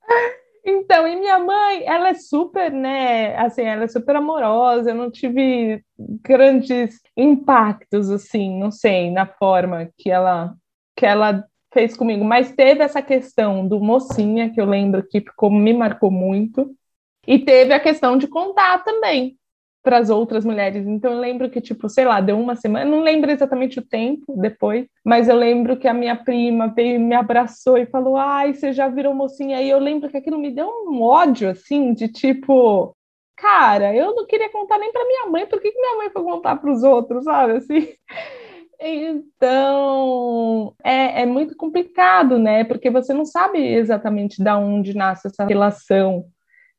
Então, e minha mãe, ela é super, né, assim, ela é super amorosa, eu não tive grandes impactos, assim, não sei, na forma que ela, que ela fez comigo, mas teve essa questão do mocinha, que eu lembro que ficou, me marcou muito, e teve a questão de contar também, para as outras mulheres. Então eu lembro que, tipo, sei lá, deu uma semana, não lembro exatamente o tempo depois, mas eu lembro que a minha prima veio me abraçou e falou: Ai, você já virou mocinha. E eu lembro que aquilo me deu um ódio, assim, de tipo, cara, eu não queria contar nem para minha mãe, por que, que minha mãe foi contar para os outros, sabe? Assim. Então, é, é muito complicado, né? Porque você não sabe exatamente de onde nasce essa relação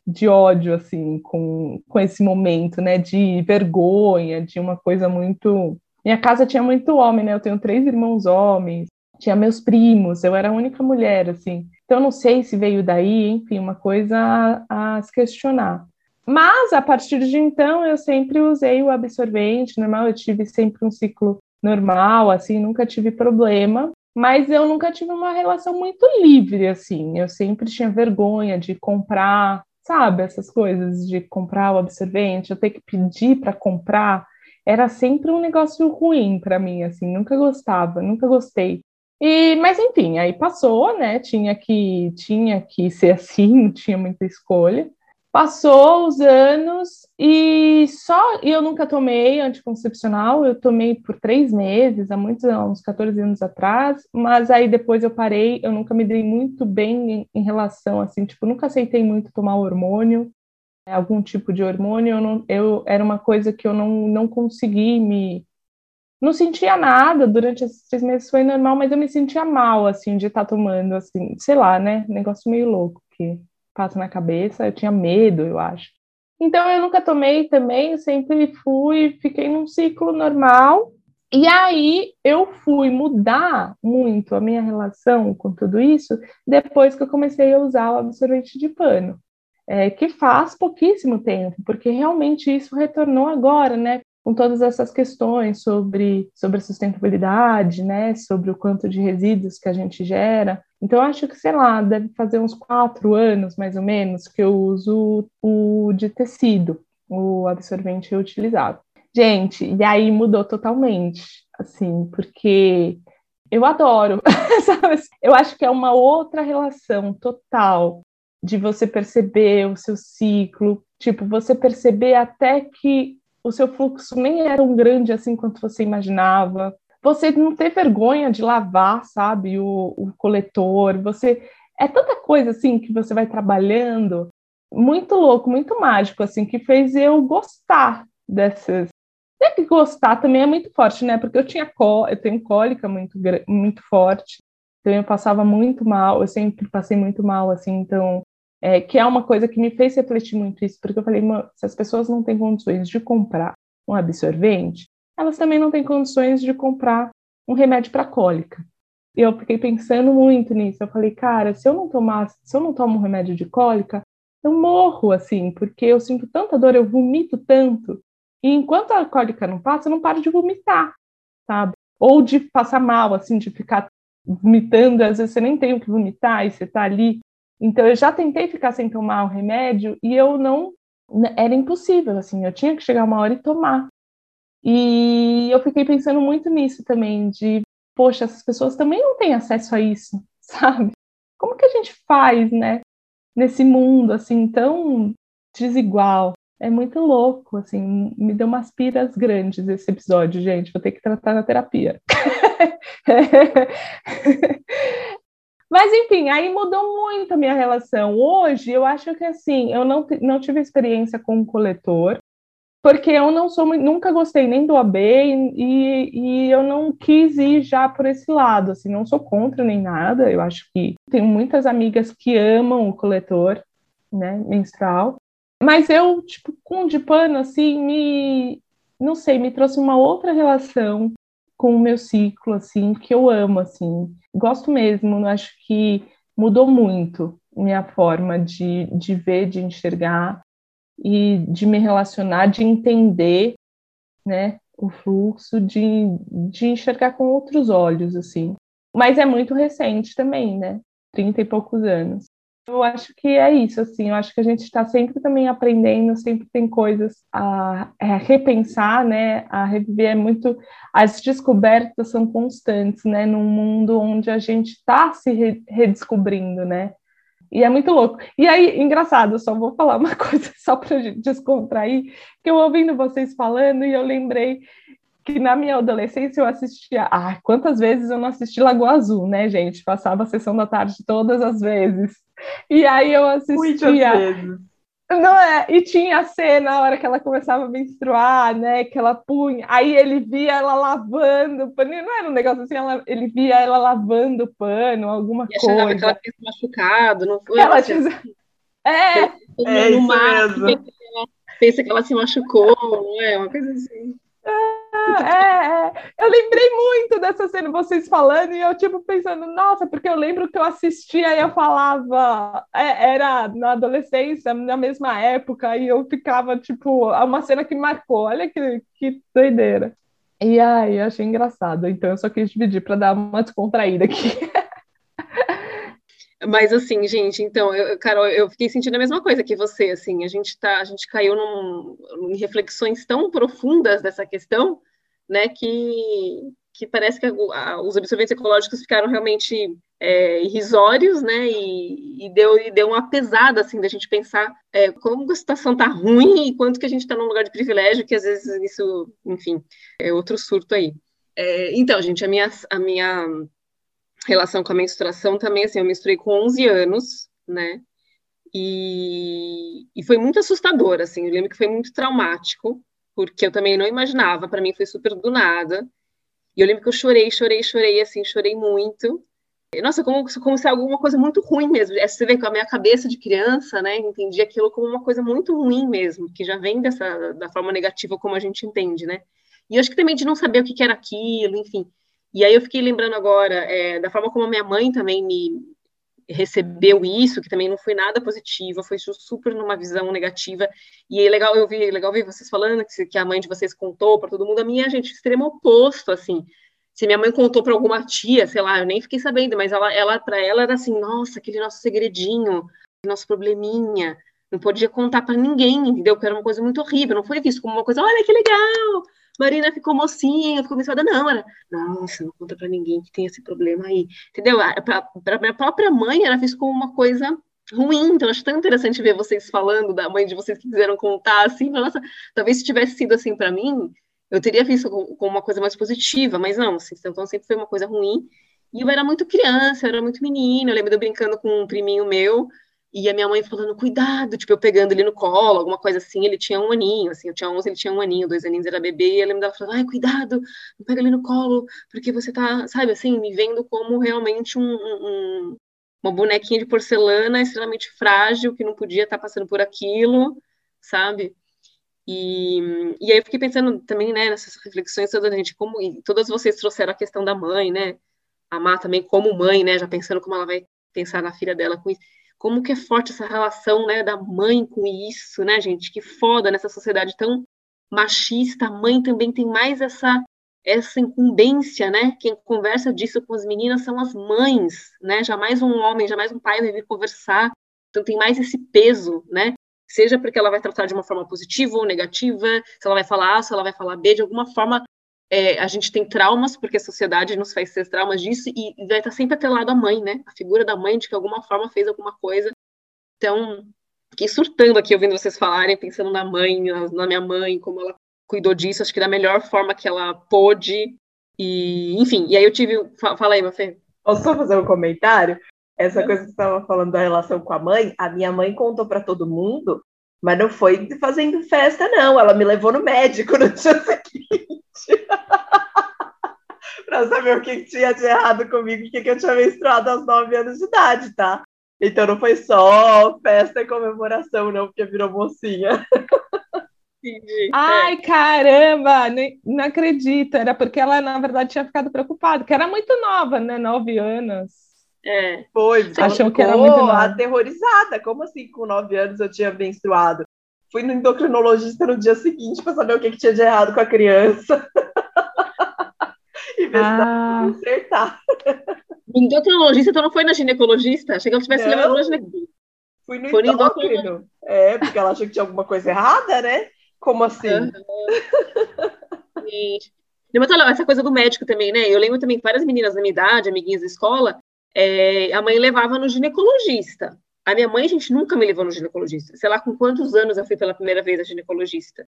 de ódio, assim, com, com esse momento, né, de vergonha, de uma coisa muito... Minha casa tinha muito homem, né, eu tenho três irmãos homens, tinha meus primos, eu era a única mulher, assim, então não sei se veio daí, enfim, uma coisa a, a se questionar. Mas, a partir de então, eu sempre usei o absorvente normal, eu tive sempre um ciclo normal, assim, nunca tive problema, mas eu nunca tive uma relação muito livre, assim, eu sempre tinha vergonha de comprar sabe? Essas coisas de comprar o absorvente, eu ter que pedir para comprar, era sempre um negócio ruim para mim, assim, nunca gostava, nunca gostei. E, mas enfim, aí passou, né? Tinha que tinha que ser assim, não tinha muita escolha. Passou os anos e só eu nunca tomei anticoncepcional, eu tomei por três meses, há muitos anos, uns 14 anos atrás, mas aí depois eu parei, eu nunca me dei muito bem em, em relação, assim, tipo, nunca aceitei muito tomar hormônio, algum tipo de hormônio, eu, não, eu era uma coisa que eu não, não consegui me. Não sentia nada durante esses três meses, foi normal, mas eu me sentia mal, assim, de estar tá tomando, assim, sei lá, né? Negócio meio louco que passa na cabeça, eu tinha medo, eu acho. Então eu nunca tomei também, sempre fui, fiquei num ciclo normal. E aí eu fui mudar muito a minha relação com tudo isso depois que eu comecei a usar o absorvente de pano, é, que faz pouquíssimo tempo, porque realmente isso retornou agora, né? com todas essas questões sobre, sobre a sustentabilidade, né, sobre o quanto de resíduos que a gente gera. Então, acho que, sei lá, deve fazer uns quatro anos, mais ou menos, que eu uso o de tecido, o absorvente reutilizado. Gente, e aí mudou totalmente, assim, porque eu adoro, sabe? Eu acho que é uma outra relação total de você perceber o seu ciclo, tipo, você perceber até que o seu fluxo nem era um grande assim quanto você imaginava. Você não ter vergonha de lavar, sabe, o, o coletor. Você é tanta coisa assim que você vai trabalhando, muito louco, muito mágico, assim, que fez eu gostar dessas. É que gostar também é muito forte, né? Porque eu tinha có, eu tenho cólica muito, muito forte, então eu passava muito mal, eu sempre passei muito mal, assim, então é, que é uma coisa que me fez refletir muito isso, porque eu falei, se as pessoas não têm condições de comprar um absorvente, elas também não têm condições de comprar um remédio para cólica. E eu fiquei pensando muito nisso. Eu falei, cara, se eu não tomar, se eu não tomo um remédio de cólica, eu morro assim, porque eu sinto tanta dor, eu vomito tanto. E enquanto a cólica não passa, eu não paro de vomitar, sabe? Ou de passar mal, assim, de ficar vomitando, às vezes você nem tem o que vomitar e você tá ali então eu já tentei ficar sem tomar o remédio e eu não era impossível, assim, eu tinha que chegar uma hora e tomar. E eu fiquei pensando muito nisso também, de, poxa, essas pessoas também não têm acesso a isso, sabe? Como que a gente faz, né, nesse mundo, assim, tão desigual? É muito louco, assim, me deu umas piras grandes esse episódio, gente, vou ter que tratar na terapia. Mas, enfim, aí mudou muito a minha relação. Hoje, eu acho que, assim, eu não, não tive experiência com o coletor, porque eu não sou nunca gostei nem do AB e, e eu não quis ir já por esse lado, assim, não sou contra nem nada, eu acho que tenho muitas amigas que amam o coletor, né, menstrual, mas eu, tipo, com o de pano, assim, me, não sei, me trouxe uma outra relação com o meu ciclo, assim, que eu amo, assim, gosto mesmo, acho que mudou muito minha forma de, de ver, de enxergar e de me relacionar, de entender, né, o fluxo, de, de enxergar com outros olhos, assim. Mas é muito recente também, né, trinta e poucos anos. Eu acho que é isso, assim, eu acho que a gente está sempre também aprendendo, sempre tem coisas a, a, repensar, né, a reviver, é muito, as descobertas são constantes, né, num mundo onde a gente está se re, redescobrindo, né, e é muito louco. E aí, engraçado, só vou falar uma coisa só para descontrair, que eu ouvindo vocês falando e eu lembrei que na minha adolescência eu assistia. Ah, quantas vezes eu não assisti Lagoa Azul, né, gente? Passava a sessão da tarde todas as vezes. E aí eu assistia. Não é, e tinha a cena na hora que ela começava a menstruar, né? Que ela punha, aí ele via ela lavando o pano, não era um negócio assim, ela, ele via ela lavando o pano, alguma e coisa. que ela fez machucado, não foi? Ela tinha... É, é, no mar, pensa que ela se machucou, não é? Uma coisa assim. É, é, eu lembrei muito dessa cena, vocês falando, e eu, tipo, pensando, nossa, porque eu lembro que eu assistia e eu falava, é, era na adolescência, na mesma época, e eu ficava, tipo, uma cena que marcou, olha que, que doideira. E aí, eu achei engraçado, então eu só quis dividir para dar uma descontraída aqui. Mas assim, gente, então, eu, Carol, eu fiquei sentindo a mesma coisa que você, assim, a gente tá, a gente caiu num, em reflexões tão profundas dessa questão, né, que, que parece que a, os absorventes ecológicos ficaram realmente é, irrisórios, né, e, e, deu, e deu uma pesada, assim, da gente pensar é, como a situação tá ruim e quanto que a gente está num lugar de privilégio, que às vezes isso, enfim, é outro surto aí. É, então, gente, a minha, a minha relação com a menstruação também, assim, eu menstruei com 11 anos, né? E, e foi muito assustador, assim, eu lembro que foi muito traumático, porque eu também não imaginava, para mim foi super do nada. E eu lembro que eu chorei, chorei, chorei, assim, chorei muito. Nossa, como, como se alguma coisa muito ruim mesmo. É, você vê com a minha cabeça de criança, né, entendi aquilo como uma coisa muito ruim mesmo, que já vem dessa da forma negativa como a gente entende, né? E eu acho que também de não saber o que, que era aquilo, enfim. E aí eu fiquei lembrando agora é, da forma como a minha mãe também me recebeu isso, que também não foi nada positiva, foi super numa visão negativa. E é legal eu vi, legal ver vocês falando que, que a mãe de vocês contou para todo mundo, a minha gente extremo oposto, assim. Se minha mãe contou para alguma tia, sei lá, eu nem fiquei sabendo, mas ela, ela para ela era assim, nossa, aquele nosso segredinho, nosso probleminha, não podia contar para ninguém, entendeu? Que era uma coisa muito horrível, não foi visto como uma coisa, olha que legal, Marina ficou mocinha, ficou menstruada. Não, era, nossa, não conta para ninguém que tem esse problema aí. Entendeu? Para minha própria mãe, era visto como uma coisa ruim. Então, acho tão interessante ver vocês falando da mãe de vocês que quiseram contar assim. Nossa, talvez se tivesse sido assim para mim, eu teria visto como, uma coisa mais positiva, mas não, assim, então sempre foi uma coisa ruim. E eu era muito criança, eu era muito menina. Eu lembro de eu brincando com um priminho meu e a minha mãe falando, cuidado, tipo, eu pegando ele no colo, alguma coisa assim, ele tinha um aninho, assim, eu tinha 11, ele tinha um aninho, dois aninhos, era bebê, e ela me dava falando, ai, cuidado, não pega ele no colo, porque você tá, sabe, assim, me vendo como realmente um, um, uma bonequinha de porcelana extremamente frágil, que não podia estar tá passando por aquilo, sabe? E, e aí eu fiquei pensando também, né, nessas reflexões toda a gente, como, e todas vocês trouxeram a questão da mãe, né, a Má também como mãe, né, já pensando como ela vai pensar na filha dela com isso, como que é forte essa relação, né, da mãe com isso, né, gente? Que foda nessa sociedade tão machista. A mãe também tem mais essa essa incumbência, né? Quem conversa disso com as meninas são as mães, né? Jamais um homem, jamais um pai vai vir conversar. Então tem mais esse peso, né? Seja porque ela vai tratar de uma forma positiva ou negativa, se ela vai falar A, se ela vai falar B, de alguma forma é, a gente tem traumas, porque a sociedade nos faz ter traumas disso, e vai estar sempre atrelado à mãe, né? A figura da mãe, de que alguma forma fez alguma coisa. Então, fiquei surtando aqui ouvindo vocês falarem, pensando na mãe, na minha mãe, como ela cuidou disso, acho que da melhor forma que ela pôde. E, enfim, e aí eu tive. Fala aí, Mafê. Posso só fazer um comentário? Essa coisa que você estava falando da relação com a mãe, a minha mãe contou para todo mundo Mas não foi fazendo festa, não. Ela me levou no médico no dia seguinte. para saber o que, tinha de errado comigo, o que, que eu tinha menstruado aos nove anos de idade, tá? Então não foi só festa e comemoração, não, porque virou mocinha. Entendi. Ai, é. caramba, nem, não acredito. Era porque ela, na verdade, tinha ficado preocupada, que era muito nova, né? Nove anos. É. Foi, achou que era muito nova. aterrorizada. Como assim, com nove anos eu tinha menstruado? Fui no endocrinologista no dia seguinte para saber o que, que, tinha de errado com a criança. e ver ah. se consertar. Endocrinologista, então não foi na ginecologista? Achei que ela tivesse levado na ginecologista. Fui no foi endócrino. É, porque ela achou que tinha alguma coisa errada, né? Como assim? Uhum. Mas olha, essa coisa do médico também, né? Eu lembro também várias meninas da minha idade, amiguinhas da escola, é, a mãe levava no ginecologista. A minha mãe, a gente nunca me levou no ginecologista. Sei lá com quantos anos eu fui pela primeira vez a ginecologista.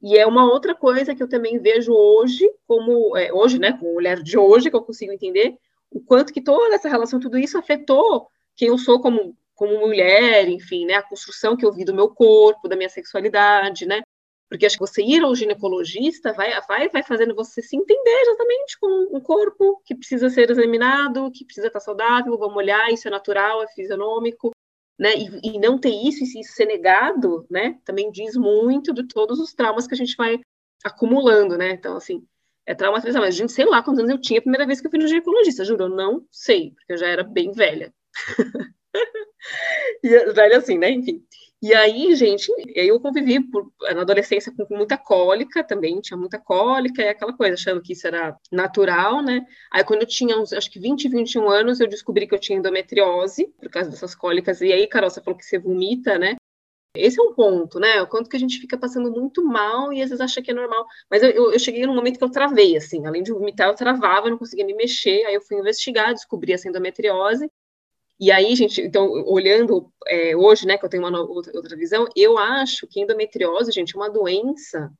E é uma outra coisa que eu também vejo hoje, como é, hoje, né, como mulher de hoje, que eu consigo entender o quanto que toda essa relação, tudo isso afetou quem eu sou como, como mulher, enfim, né, a construção que eu vi do meu corpo, da minha sexualidade, né, porque acho que você ir ao ginecologista vai, vai, vai fazendo você se entender exatamente com um corpo que precisa ser examinado, que precisa estar saudável, vamos olhar, isso é natural, é fisionômico, né? E, e não ter isso, e isso ser negado, né? Também diz muito de todos os traumas que a gente vai acumulando, né? Então, assim, é traumatizante. Mas, gente, sei lá quantos anos eu tinha a primeira vez que eu fui no ginecologista, juro, eu não sei, porque eu já era bem velha. e, velha assim, né? Enfim. E aí, gente, eu convivi por, na adolescência com, muita cólica também, tinha muita cólica e aquela coisa, achando que isso era natural, né? Aí, quando eu tinha uns, acho que 20, 21 anos, eu descobri que eu tinha endometriose por causa dessas cólicas. E aí, Carol, você falou que você vomita, né? Esse é um ponto, né? O quanto que a gente fica passando muito mal e às vezes acha que é normal. Mas eu, eu, cheguei num momento que eu travei, assim, além de vomitar, eu travava, não conseguia me mexer. Aí eu fui investigar, descobri essa endometriose. E aí, gente, então, olhando é, hoje, né, que eu tenho uma outra, outra visão, eu acho que endometriose, gente, é uma doença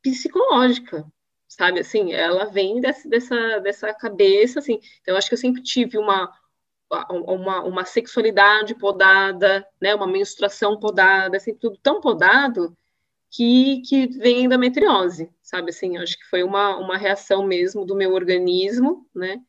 psicológica, sabe? Assim, ela vem desse, dessa, dessa cabeça, assim. Então, eu acho que eu sempre tive uma, uma, uma sexualidade podada, né, uma menstruação podada, assim, tudo tão podado que, que vem endometriose, sabe? Assim, eu acho que foi uma, uma reação mesmo do meu organismo, né?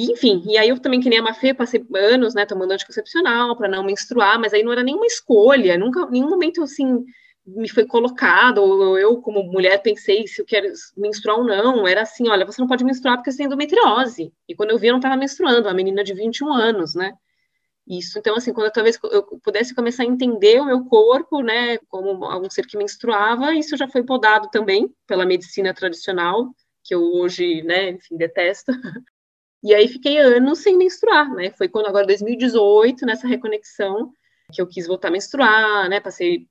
Enfim, e aí eu também, que nem a Mafê, passei anos, né, tomando anticoncepcional para não menstruar, mas aí não era nenhuma escolha, nunca, nenhum momento, assim, me foi colocado, ou eu, como mulher, pensei se eu quero menstruar ou não, era assim, olha, você não pode menstruar porque você tem endometriose, e quando eu vi, eu não estava menstruando, uma menina de 21 anos, né, isso, então, assim, quando talvez eu pudesse começar a entender o meu corpo, né, como algum ser que menstruava, isso já foi podado também pela medicina tradicional, que eu hoje, né, enfim, detesto, E aí fiquei anos sem menstruar, né? Foi quando agora 2018, nessa reconexão, que eu quis voltar a menstruar, né? Passei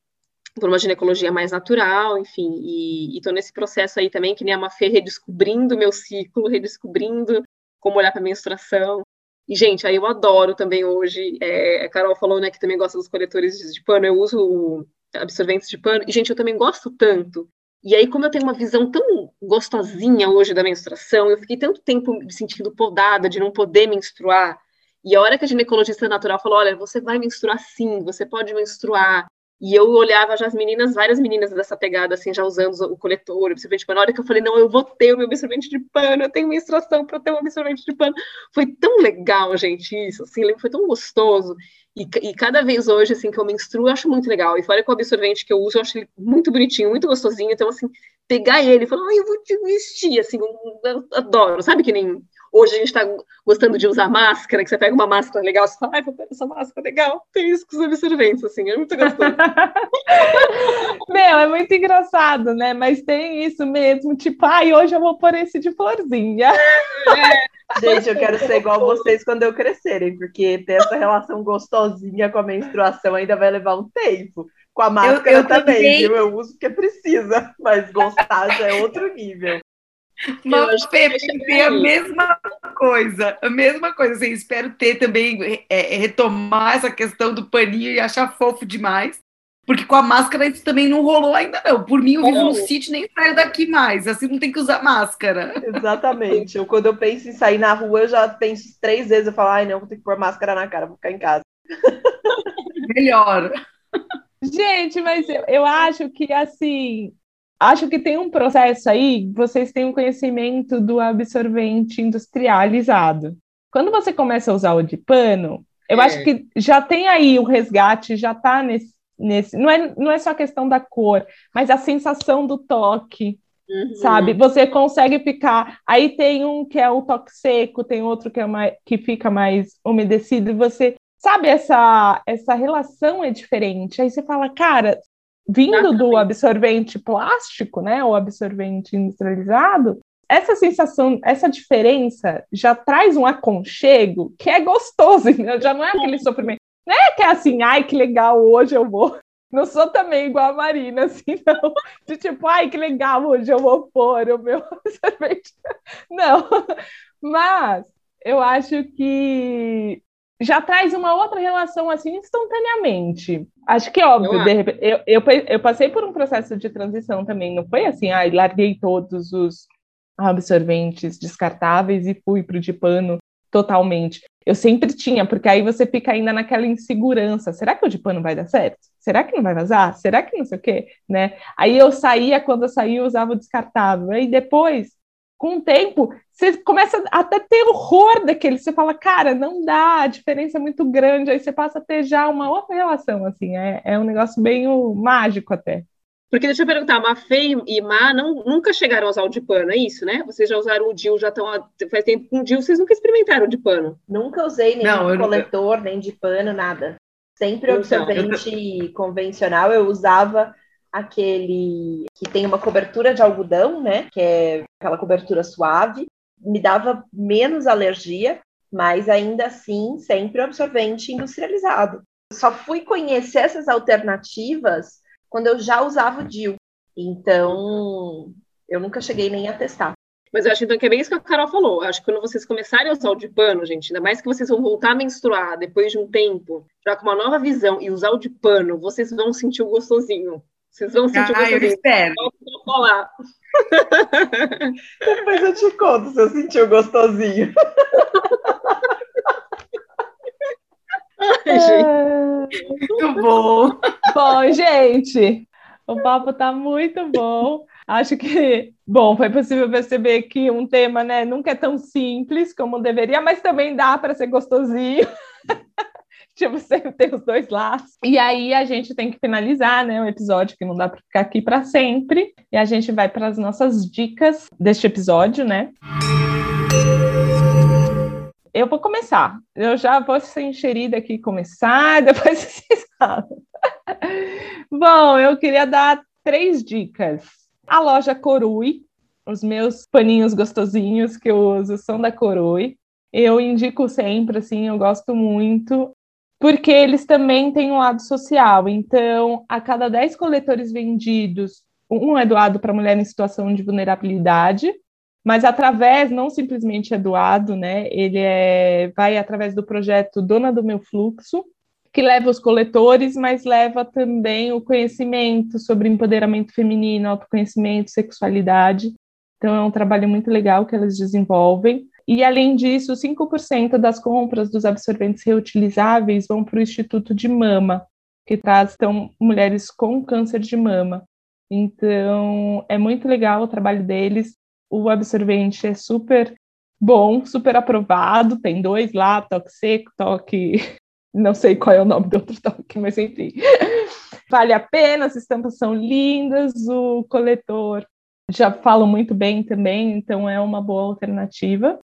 por uma ginecologia mais natural, enfim, e, estou nesse processo aí também, que nem a Mafê, redescobrindo meu ciclo, redescobrindo como olhar para menstruação. E, gente, aí eu adoro também hoje, é, a Carol falou, né, que também gosta dos coletores de, de pano, eu uso absorventes de pano, e, gente, eu também gosto tanto e aí, como eu tenho uma visão tão gostosinha hoje da menstruação, eu fiquei tanto tempo me sentindo podada de não poder menstruar. E a hora que a ginecologista natural falou: olha, você vai menstruar sim, você pode menstruar. E eu olhava já as meninas, várias meninas dessa pegada, assim, já usando o coletor, absorvente de pano. Na hora que eu falei, não, eu vou ter o meu absorvente de pano, eu tenho menstruação para ter um absorvente de pano. Foi tão legal, gente, isso, assim, foi tão gostoso. E, e, cada vez hoje, assim, que eu menstruo, eu acho muito legal. E fora com o absorvente que eu uso, eu acho ele muito bonitinho, muito gostosinho. Então, assim, pegar ele e falar, ai, eu vou te vestir, assim, eu, eu adoro. Sabe que nem hoje a gente está gostando de usar máscara, que você pega uma máscara legal, você fala, ai, vou pegar essa máscara legal. Tem isso com os absorventes, assim, é muito gostoso. Meu, é muito engraçado, né? Mas tem isso mesmo, tipo, ai, hoje eu vou pôr esse de florzinha. É. Gente, eu quero ser igual vocês quando eu crescerem, porque ter essa relação gostosinha com a menstruação ainda vai levar um tempo. Com a máscara eu, eu também, também, viu? Eu uso porque precisa, mas gostar já é outro nível. Mas, Pepe, tem a mesma coisa, a mesma coisa. Assim, espero ter também, é, é, retomar essa questão do paninho e achar fofo demais. Porque com a máscara isso também não rolou ainda, não. Por mim, eu vivo no sítio nem saio daqui mais. Assim não tem que usar máscara. Exatamente. Eu, quando eu penso em sair na rua, eu já penso três vezes. Eu falo, ai, não, vou ter que pôr máscara na cara, vou ficar em casa. Melhor. Gente, mas eu, eu acho que assim, acho que tem um processo aí, vocês têm um conhecimento do absorvente industrializado. Quando você começa a usar o de pano, eu é. acho que já tem aí o resgate, já está nesse, nesse. Não é, não é só a questão da cor, mas a sensação do toque. Uhum. Sabe? Você consegue ficar. Aí tem um que é o toque seco, tem outro que, é mais, que fica mais umedecido, e você. Sabe, essa, essa relação é diferente. Aí você fala, cara, vindo do absorvente plástico, né, ou absorvente industrializado, essa sensação, essa diferença já traz um aconchego que é gostoso, né? já não é aquele sofrimento. Não é que é assim, ai, que legal, hoje eu vou. Não sou também igual a Marina, assim, não. De tipo, ai, que legal, hoje eu vou pôr o meu absorvente. Não. Mas eu acho que já traz uma outra relação assim instantaneamente. Acho que óbvio, eu, de repente, eu, eu, eu, passei por um processo de transição também, não foi assim, ai, larguei todos os absorventes descartáveis e fui para o de pano totalmente. Eu sempre tinha, porque aí você fica ainda naquela insegurança. Será que o de pano vai dar certo? Será que não vai vazar? Será que não sei o quê? Né? Aí eu saía, quando eu saía, eu usava o descartável. Aí depois, com o tempo, você começa até ter horror daquele. Você fala, cara, não dá, a diferença é muito grande. Aí você passa a ter já uma outra relação, assim. É, é um negócio bem mágico até. Porque deixa eu perguntar, Mafê e Má não, nunca chegaram a usar o de pano, é isso, né? Vocês já usaram o DIL, já estão faz tempo com o DIL, vocês nunca experimentaram o de pano? Nunca usei nem não, de coletor, nem de pano, nada. Sempre absorvente eu... convencional, eu usava aquele que tem uma cobertura de algodão, né? Que é aquela cobertura suave, me dava menos alergia, mas ainda assim sempre absorvente industrializado. Só fui conhecer essas alternativas quando eu já usava o DIL. Então, eu nunca cheguei nem a testar. Mas eu acho então, que é bem isso que a Carol falou. Eu acho que quando vocês começarem a usar o de pano, gente, ainda mais que vocês vão voltar a menstruar depois de um tempo, já com uma nova visão e usar o de pano, vocês vão sentir o gostosinho. Vocês vão sentir ah. Eu espero. Vou falar. Depois eu te conto se eu sentir o gostosinho. Ai, gente. Muito bom. Bom, gente, o papo tá muito bom. Acho que, bom, foi possível perceber que um tema, né, nunca é tão simples como deveria, mas também dá para ser gostosinho. tipo, sempre tem os dois lados. E aí a gente tem que finalizar, né, o um episódio que não dá para ficar aqui para sempre. E a gente vai para as nossas dicas deste episódio, né? Eu vou começar. Eu já vou ser enxerida aqui começar, depois vocês falam. Bom, eu queria dar três dicas. A loja Corui, os meus paninhos gostosinhos que eu uso são da Corui. Eu indico sempre, assim, eu gosto muito, porque eles também têm um lado social. Então, a cada 10 coletores vendidos, um é doado para mulher em situação de vulnerabilidade, mas através, não simplesmente é doado, né? Ele é, vai através do projeto Dona do Meu Fluxo, que leva os coletores, mas leva também o conhecimento sobre empoderamento feminino, autoconhecimento, sexualidade. Então, é um trabalho muito legal que elas desenvolvem. E, além disso, 5% das compras dos absorventes reutilizáveis vão para o Instituto de Mama, que traz então, mulheres com câncer de mama. Então, é muito legal o trabalho deles. O absorvente é super bom, super aprovado. Tem dois lá, toque seco, toque não sei qual é o nome do outro toque, mas enfim. Vale a pena, as estampas são lindas, o coletor já fala muito bem também, então é uma boa alternativa.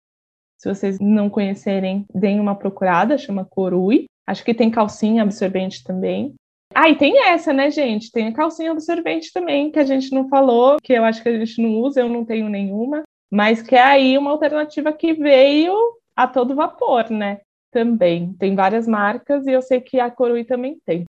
Se vocês não conhecerem, deem uma procurada, chama Corui. Acho que tem calcinha absorvente também. Ah, e tem essa, né, gente? Tem a calcinha absorvente também, que a gente não falou, que eu acho que a gente não usa, eu não tenho nenhuma, mas que é aí uma alternativa que veio a todo vapor, né? também. Tem várias marcas e eu sei que a Corui também tem.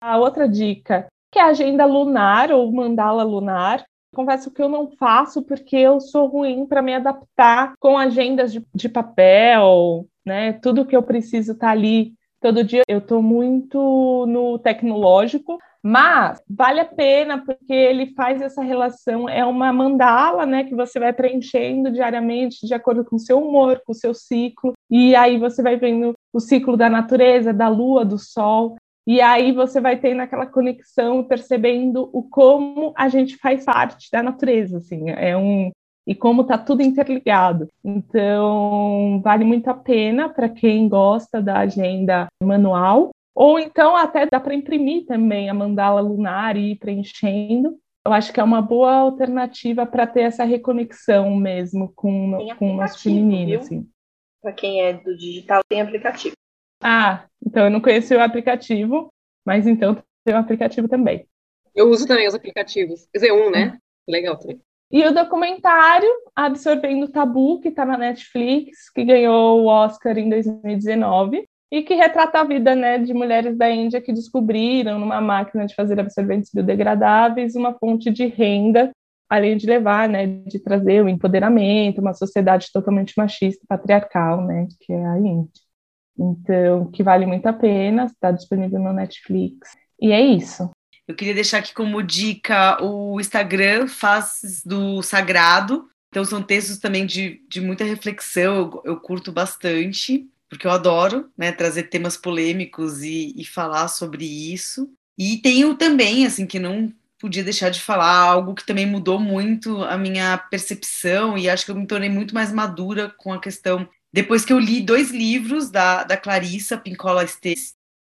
A outra dica, que é a agenda lunar ou mandala lunar. Confesso que eu não faço porque eu sou ruim para me adaptar com agendas de, de, papel, né? Tudo que eu preciso tá ali todo dia. Eu estou muito no tecnológico, mas vale a pena porque ele faz essa relação, é uma mandala, né, que você vai preenchendo diariamente de acordo com o seu humor, com o seu ciclo, e aí você vai vendo o ciclo da natureza, da lua, do sol, E aí você vai tendo aquela conexão, percebendo o como a gente faz parte da natureza, assim, é um e como está tudo interligado. Então, vale muito a pena para quem gosta da agenda manual, ou então até dá para imprimir também a mandala lunar e ir preenchendo. Eu acho que é uma boa alternativa para ter essa reconexão mesmo com, com o nosso feminino. Assim. Para quem é do digital, tem aplicativo. Ah, então eu não conheci o aplicativo, mas então tem o aplicativo também. Eu uso também os aplicativos. Z1, né? Hum. Legal também. E o documentário Absorvendo o Tabu, que está na Netflix, que ganhou o Oscar em 2019, e que retrata a vida né, de mulheres da Índia que descobriram, numa máquina de fazer absorventes biodegradáveis, uma fonte de renda, além de levar, né, de trazer o empoderamento, uma sociedade totalmente machista, patriarcal, né, que é a Índia. Então, que vale muito a pena, está disponível no Netflix. E é isso. Eu queria deixar aqui como dica o Instagram Faces do Sagrado. Então, são textos também de, de muita reflexão, eu, eu curto bastante, porque eu adoro né, trazer temas polêmicos e, e falar sobre isso. E tenho também, assim, que não podia deixar de falar algo que também mudou muito a minha percepção e acho que eu me tornei muito mais madura com a questão. Depois que eu li dois livros da, da Clarissa Pincola Estes,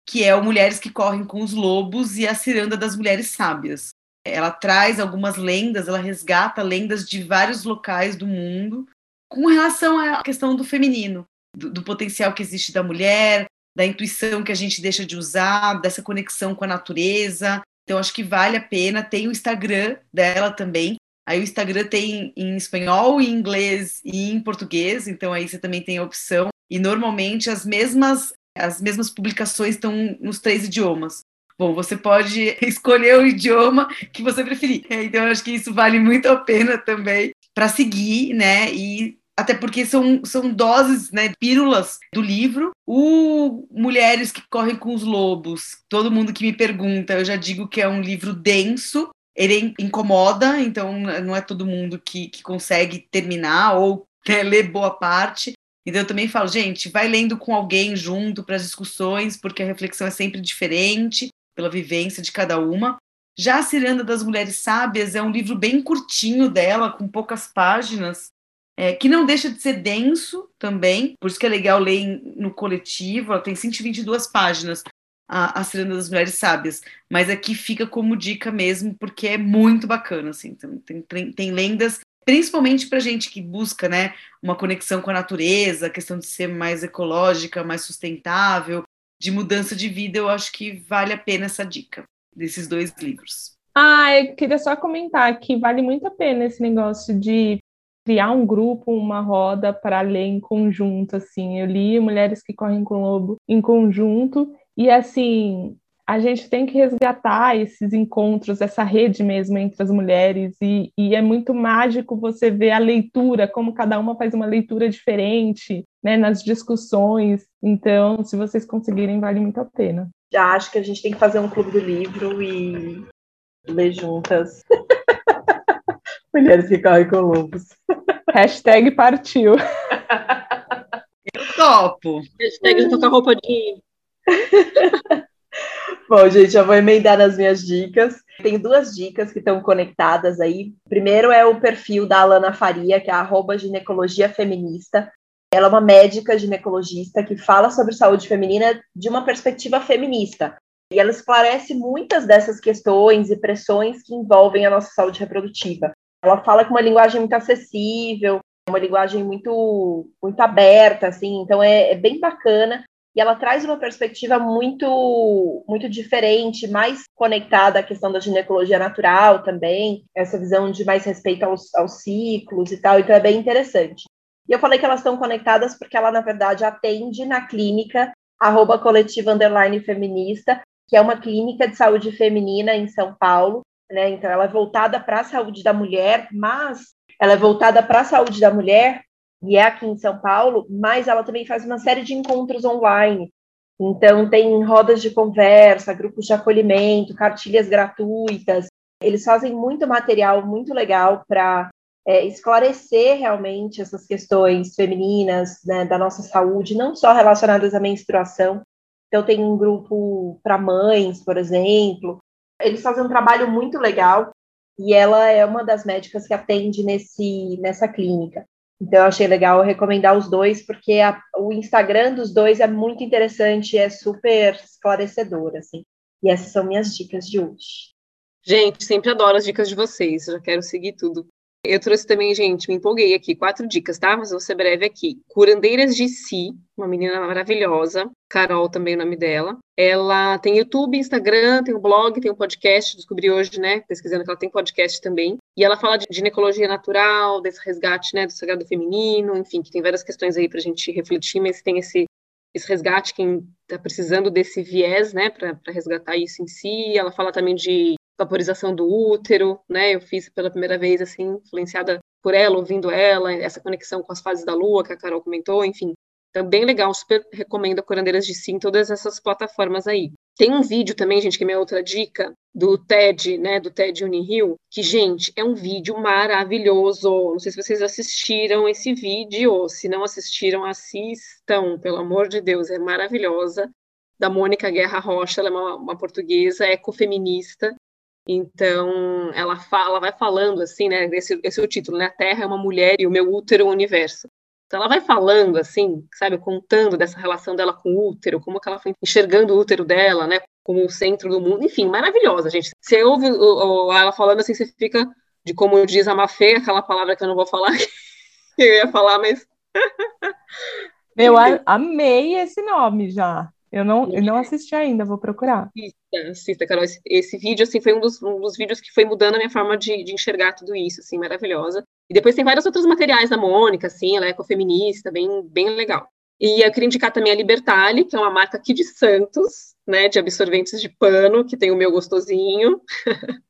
que é o Mulheres que Correm com os Lobos e a Ciranda das Mulheres Sábias. Ela traz algumas lendas, ela resgata lendas de vários locais do mundo com relação à questão do feminino, do, do potencial que existe da mulher, da intuição que a gente deixa de usar, dessa conexão com a natureza. Então, acho que vale a pena. Tem o Instagram dela também. Aí o Instagram tem em espanhol, em inglês e em português, então aí você também tem a opção. E normalmente as mesmas as mesmas publicações estão nos três idiomas. Bom, você pode escolher o idioma que você preferir. Então, eu acho que isso vale muito a pena também para seguir, né? E até porque são, são doses, né, pílulas do livro. O Mulheres que Correm com os Lobos, todo mundo que me pergunta, eu já digo que é um livro denso, ele incomoda, então não é todo mundo que, que consegue terminar ou né, ler boa parte, então eu também falo, gente, vai lendo com alguém junto para as discussões, porque a reflexão é sempre diferente, pela vivência de cada uma. Já a Ciranda das Mulheres Sábias é um livro bem curtinho dela, com poucas páginas, é, que não deixa de ser denso também, por isso que é legal ler no coletivo, ela tem 122 páginas, a, a das Mulheres Sábias, mas aqui fica como dica mesmo, porque é muito bacana, assim, tem, tem, tem lendas principalmente para gente que busca né, uma conexão com a natureza, a questão de ser mais ecológica, mais sustentável, de mudança de vida, eu acho que vale a pena essa dica desses dois livros. Ah, eu queria só comentar que vale muito a pena esse negócio de criar um grupo, uma roda para ler em conjunto, assim. Eu li Mulheres que Correm com o Lobo em conjunto e assim, a gente tem que resgatar esses encontros, essa rede mesmo entre as mulheres, e, e, é muito mágico você ver a leitura, como cada uma faz uma leitura diferente, né, nas discussões. Então, se vocês conseguirem, vale muito a pena. Já acho que a gente tem que fazer um clube do livro e ler juntas. Mulheres que correm com lobos. Hashtag partiu. Eu topo. Hashtag já tô com a roupa de Bom, gente, eu vou emendar nas minhas dicas. Tem duas dicas que estão conectadas aí. Primeiro é o perfil da Alana Faria, que é arroba ginecologia feminista. Ela é uma médica ginecologista que fala sobre saúde feminina de uma perspectiva feminista. E ela esclarece muitas dessas questões e pressões que envolvem a nossa saúde reprodutiva. Ela fala com uma linguagem muito acessível, uma linguagem muito, muito aberta, assim, então é, é bem bacana e ela traz uma perspectiva muito muito diferente, mais conectada à questão da ginecologia natural também, essa visão de mais respeito aos, aos ciclos e tal, então é bem interessante. E eu falei que elas estão conectadas porque ela, na verdade, atende na clínica arroba coletiva underline feminista, que é uma clínica de saúde feminina em São Paulo, né? Então ela é voltada para a saúde da mulher, mas ela é voltada para a saúde da mulher e é aqui em São Paulo, mas ela também faz uma série de encontros online. Então, tem rodas de conversa, grupos de acolhimento, cartilhas gratuitas. Eles fazem muito material muito legal para é, esclarecer realmente essas questões femininas né, da nossa saúde, não só relacionadas à menstruação. Então tem um grupo para mães, por exemplo. Eles fazem um trabalho muito legal e ela é uma das médicas que atende nesse, nessa clínica. Então eu achei legal recomendar os dois, porque a, o Instagram dos dois é muito interessante, é super esclarecedor, assim. E essas são minhas dicas de hoje. Gente, sempre adoro as dicas de vocês, já quero seguir tudo. Eu trouxe também, gente, me empolguei aqui, quatro dicas, tá? Mas vou ser breve aqui. Curandeiras de Si, uma menina maravilhosa, Carol também é o nome dela. Ela tem YouTube, Instagram, tem um blog, tem um podcast, descobri hoje, né, pesquisando que ela tem podcast também. E ela fala de ginecologia natural, desse resgate, né, do sagrado feminino, enfim, que tem várias questões aí pra gente refletir, mas tem esse, esse resgate, quem tá precisando desse viés, né, para resgatar isso em si. Ela fala também de vaporização do útero, né? Eu fiz pela primeira vez, assim, influenciada por ela, ouvindo ela, essa conexão com as fases da lua que a Carol comentou, enfim. Então, bem legal, super recomendo a Curandeiras de Sim, todas essas plataformas aí. Tem um vídeo também, gente, que é minha outra dica, do TED, né, do TED Unihill, que, gente, é um vídeo maravilhoso. Não sei se vocês assistiram esse vídeo, se não assistiram, assistam, pelo amor de Deus, é maravilhosa. Da Mônica Guerra Rocha, ela é uma, uma portuguesa ecofeminista, então, ela fala, vai falando assim, né? Esse, esse é o título, né? A Terra é uma mulher e o meu útero é o universo. Então, ela vai falando assim, sabe, contando dessa relação dela com o útero, como que ela foi enxergando o útero dela, né? Como o centro do mundo. Enfim, maravilhosa, gente. Você ouve ela falando assim, você fica, de como diz a Mafê, aquela palavra que eu não vou falar, que eu ia falar, mas. Eu amei esse nome já. Eu não, eu não assisti ainda, vou procurar. Assista, Carol. Esse, esse, vídeo, assim, foi um dos, um dos vídeos que foi mudando a minha forma de, de, enxergar tudo isso, assim, maravilhosa. E depois tem vários outros materiais da Mônica, assim, ela é ecofeminista, bem, bem legal. E eu queria indicar também a Libertale, que é uma marca aqui de Santos, né, de absorventes de pano, que tem o meu gostosinho.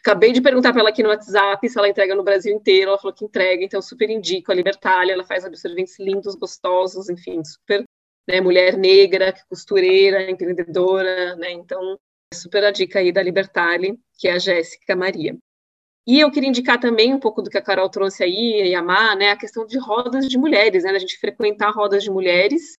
Acabei de perguntar para ela aqui no WhatsApp se ela entrega no Brasil inteiro, ela falou que entrega, então super indico a Libertale, ela faz absorventes lindos, gostosos, enfim, super né, mulher negra, costureira, empreendedora, né, então super a dica aí da Libertale, que é a Jéssica Maria. E eu queria indicar também um pouco do que a Carol trouxe aí, e a Mar, né, a questão de rodas de mulheres, né, a gente frequentar rodas de mulheres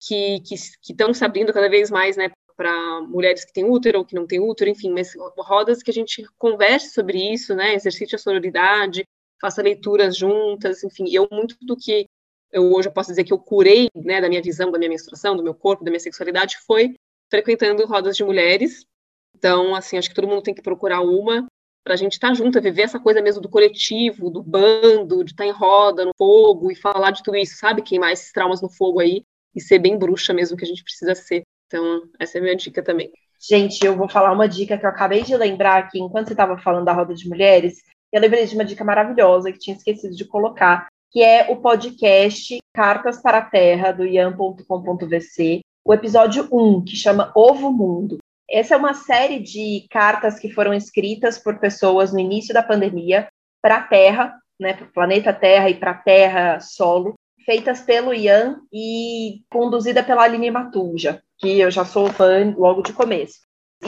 que estão se abrindo cada vez mais, né, para mulheres que têm útero ou que não têm útero, enfim, mas rodas que a gente converse sobre isso, né, exercite a sororidade, faça leituras juntas, enfim, eu muito do que eu hoje eu posso dizer que eu curei, né, da minha visão, da minha menstruação, do meu corpo, da minha sexualidade, foi frequentando rodas de mulheres. Então, assim, acho que todo mundo tem que procurar uma para a gente estar tá junto, viver essa coisa mesmo do coletivo, do bando, de estar tá em roda, no fogo e falar de tudo isso, sabe? Queimar esses traumas no fogo aí e ser bem bruxa mesmo que a gente precisa ser. Então, essa é a minha dica também. Gente, eu vou falar uma dica que eu acabei de lembrar aqui enquanto você estava falando da roda de mulheres. Eu lembrei de uma dica maravilhosa que tinha esquecido de colocar, que é o podcast Cartas para a Terra, do ian.com.vc, o episódio 1, que chama Ovo Mundo. Essa é uma série de cartas que foram escritas por pessoas no início da pandemia para a Terra, né, para o planeta Terra e para a Terra solo, feitas pelo Ian e conduzida pela Aline Matuja, que eu já sou fã logo de começo.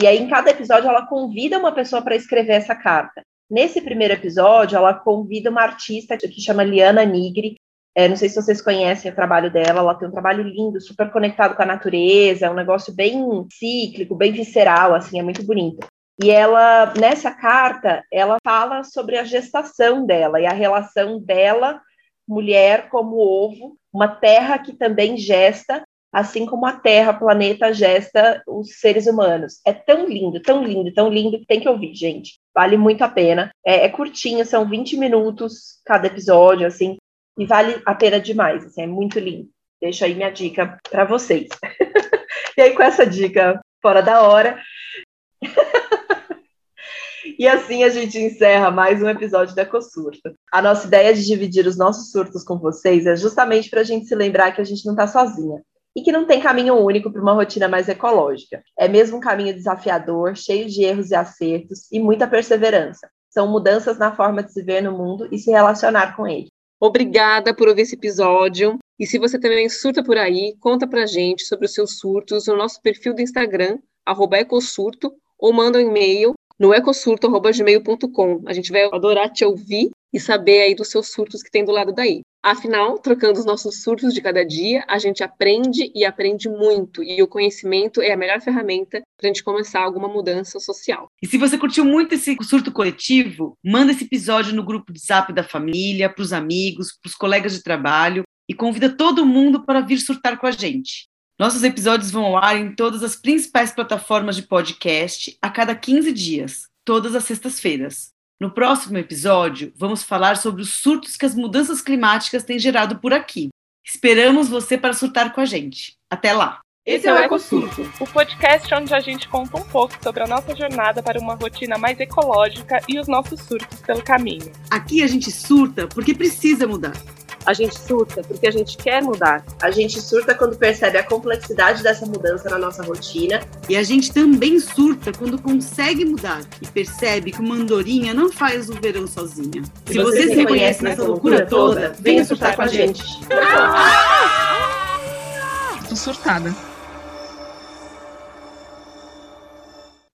E aí, em cada episódio, ela convida uma pessoa para escrever essa carta. Nesse primeiro episódio, ela convida uma artista que chama Liana Nigri. É, não sei se vocês conhecem o trabalho dela, ela tem um trabalho lindo, super conectado com a natureza, é um negócio bem cíclico, bem visceral, assim, é muito bonito. E ela, nessa carta, ela fala sobre a gestação dela e a relação dela, mulher, como ovo, uma terra que também gesta assim como a Terra, planeta, gesta os seres humanos. É tão lindo, tão lindo, tão lindo que tem que ouvir, gente. Vale muito a pena. É, é curtinho, são 20 minutos cada episódio, assim, e vale a pena demais, assim, é muito lindo. Deixa aí minha dica para vocês. e aí, com essa dica fora da hora. E assim a gente encerra mais um episódio da Ecosurto. A nossa ideia de dividir os nossos surtos com vocês é justamente para a gente se lembrar que a gente não está sozinha e que não tem caminho único para uma rotina mais ecológica. É mesmo um caminho desafiador, cheio de erros e acertos e muita perseverança. São mudanças na forma de se ver no mundo e se relacionar com ele. Obrigada por ouvir esse episódio. E se você também surta por aí, conta pra gente sobre os seus surtos no nosso perfil do Instagram, ecossurto, ou manda um e-mail no ecosurto.gmail.com. A gente vai adorar te ouvir e saber aí dos seus surtos que tem do lado daí. Afinal, trocando os nossos surtos de cada dia, a gente aprende e aprende muito, e o conhecimento é a melhor ferramenta para a gente começar alguma mudança social. E se você curtiu muito esse surto coletivo, manda esse episódio no grupo de Zap da família, para os amigos, para os colegas de trabalho e convida todo mundo para vir surtar com a gente. Nossos episódios vão ao ar em todas as principais plataformas de podcast a cada 15 dias, todas as sextas-feiras. No próximo episódio, vamos falar sobre os surtos que as mudanças climáticas têm gerado por aqui. Esperamos você para surtar com a gente. Até lá! Esse é o EcoSurto, o podcast onde a gente conta um pouco sobre a nossa jornada para uma rotina mais ecológica e os nossos surtos pelo caminho. Aqui a gente surta porque precisa mudar. A gente surta porque a gente quer mudar. A gente surta quando percebe a complexidade dessa mudança na nossa rotina. E a gente também surta quando consegue mudar e percebe que uma andorinha não faz o verão sozinha. Se, Se você, se reconhece nessa loucura toda, venha surtar com a gente. Tô surtada.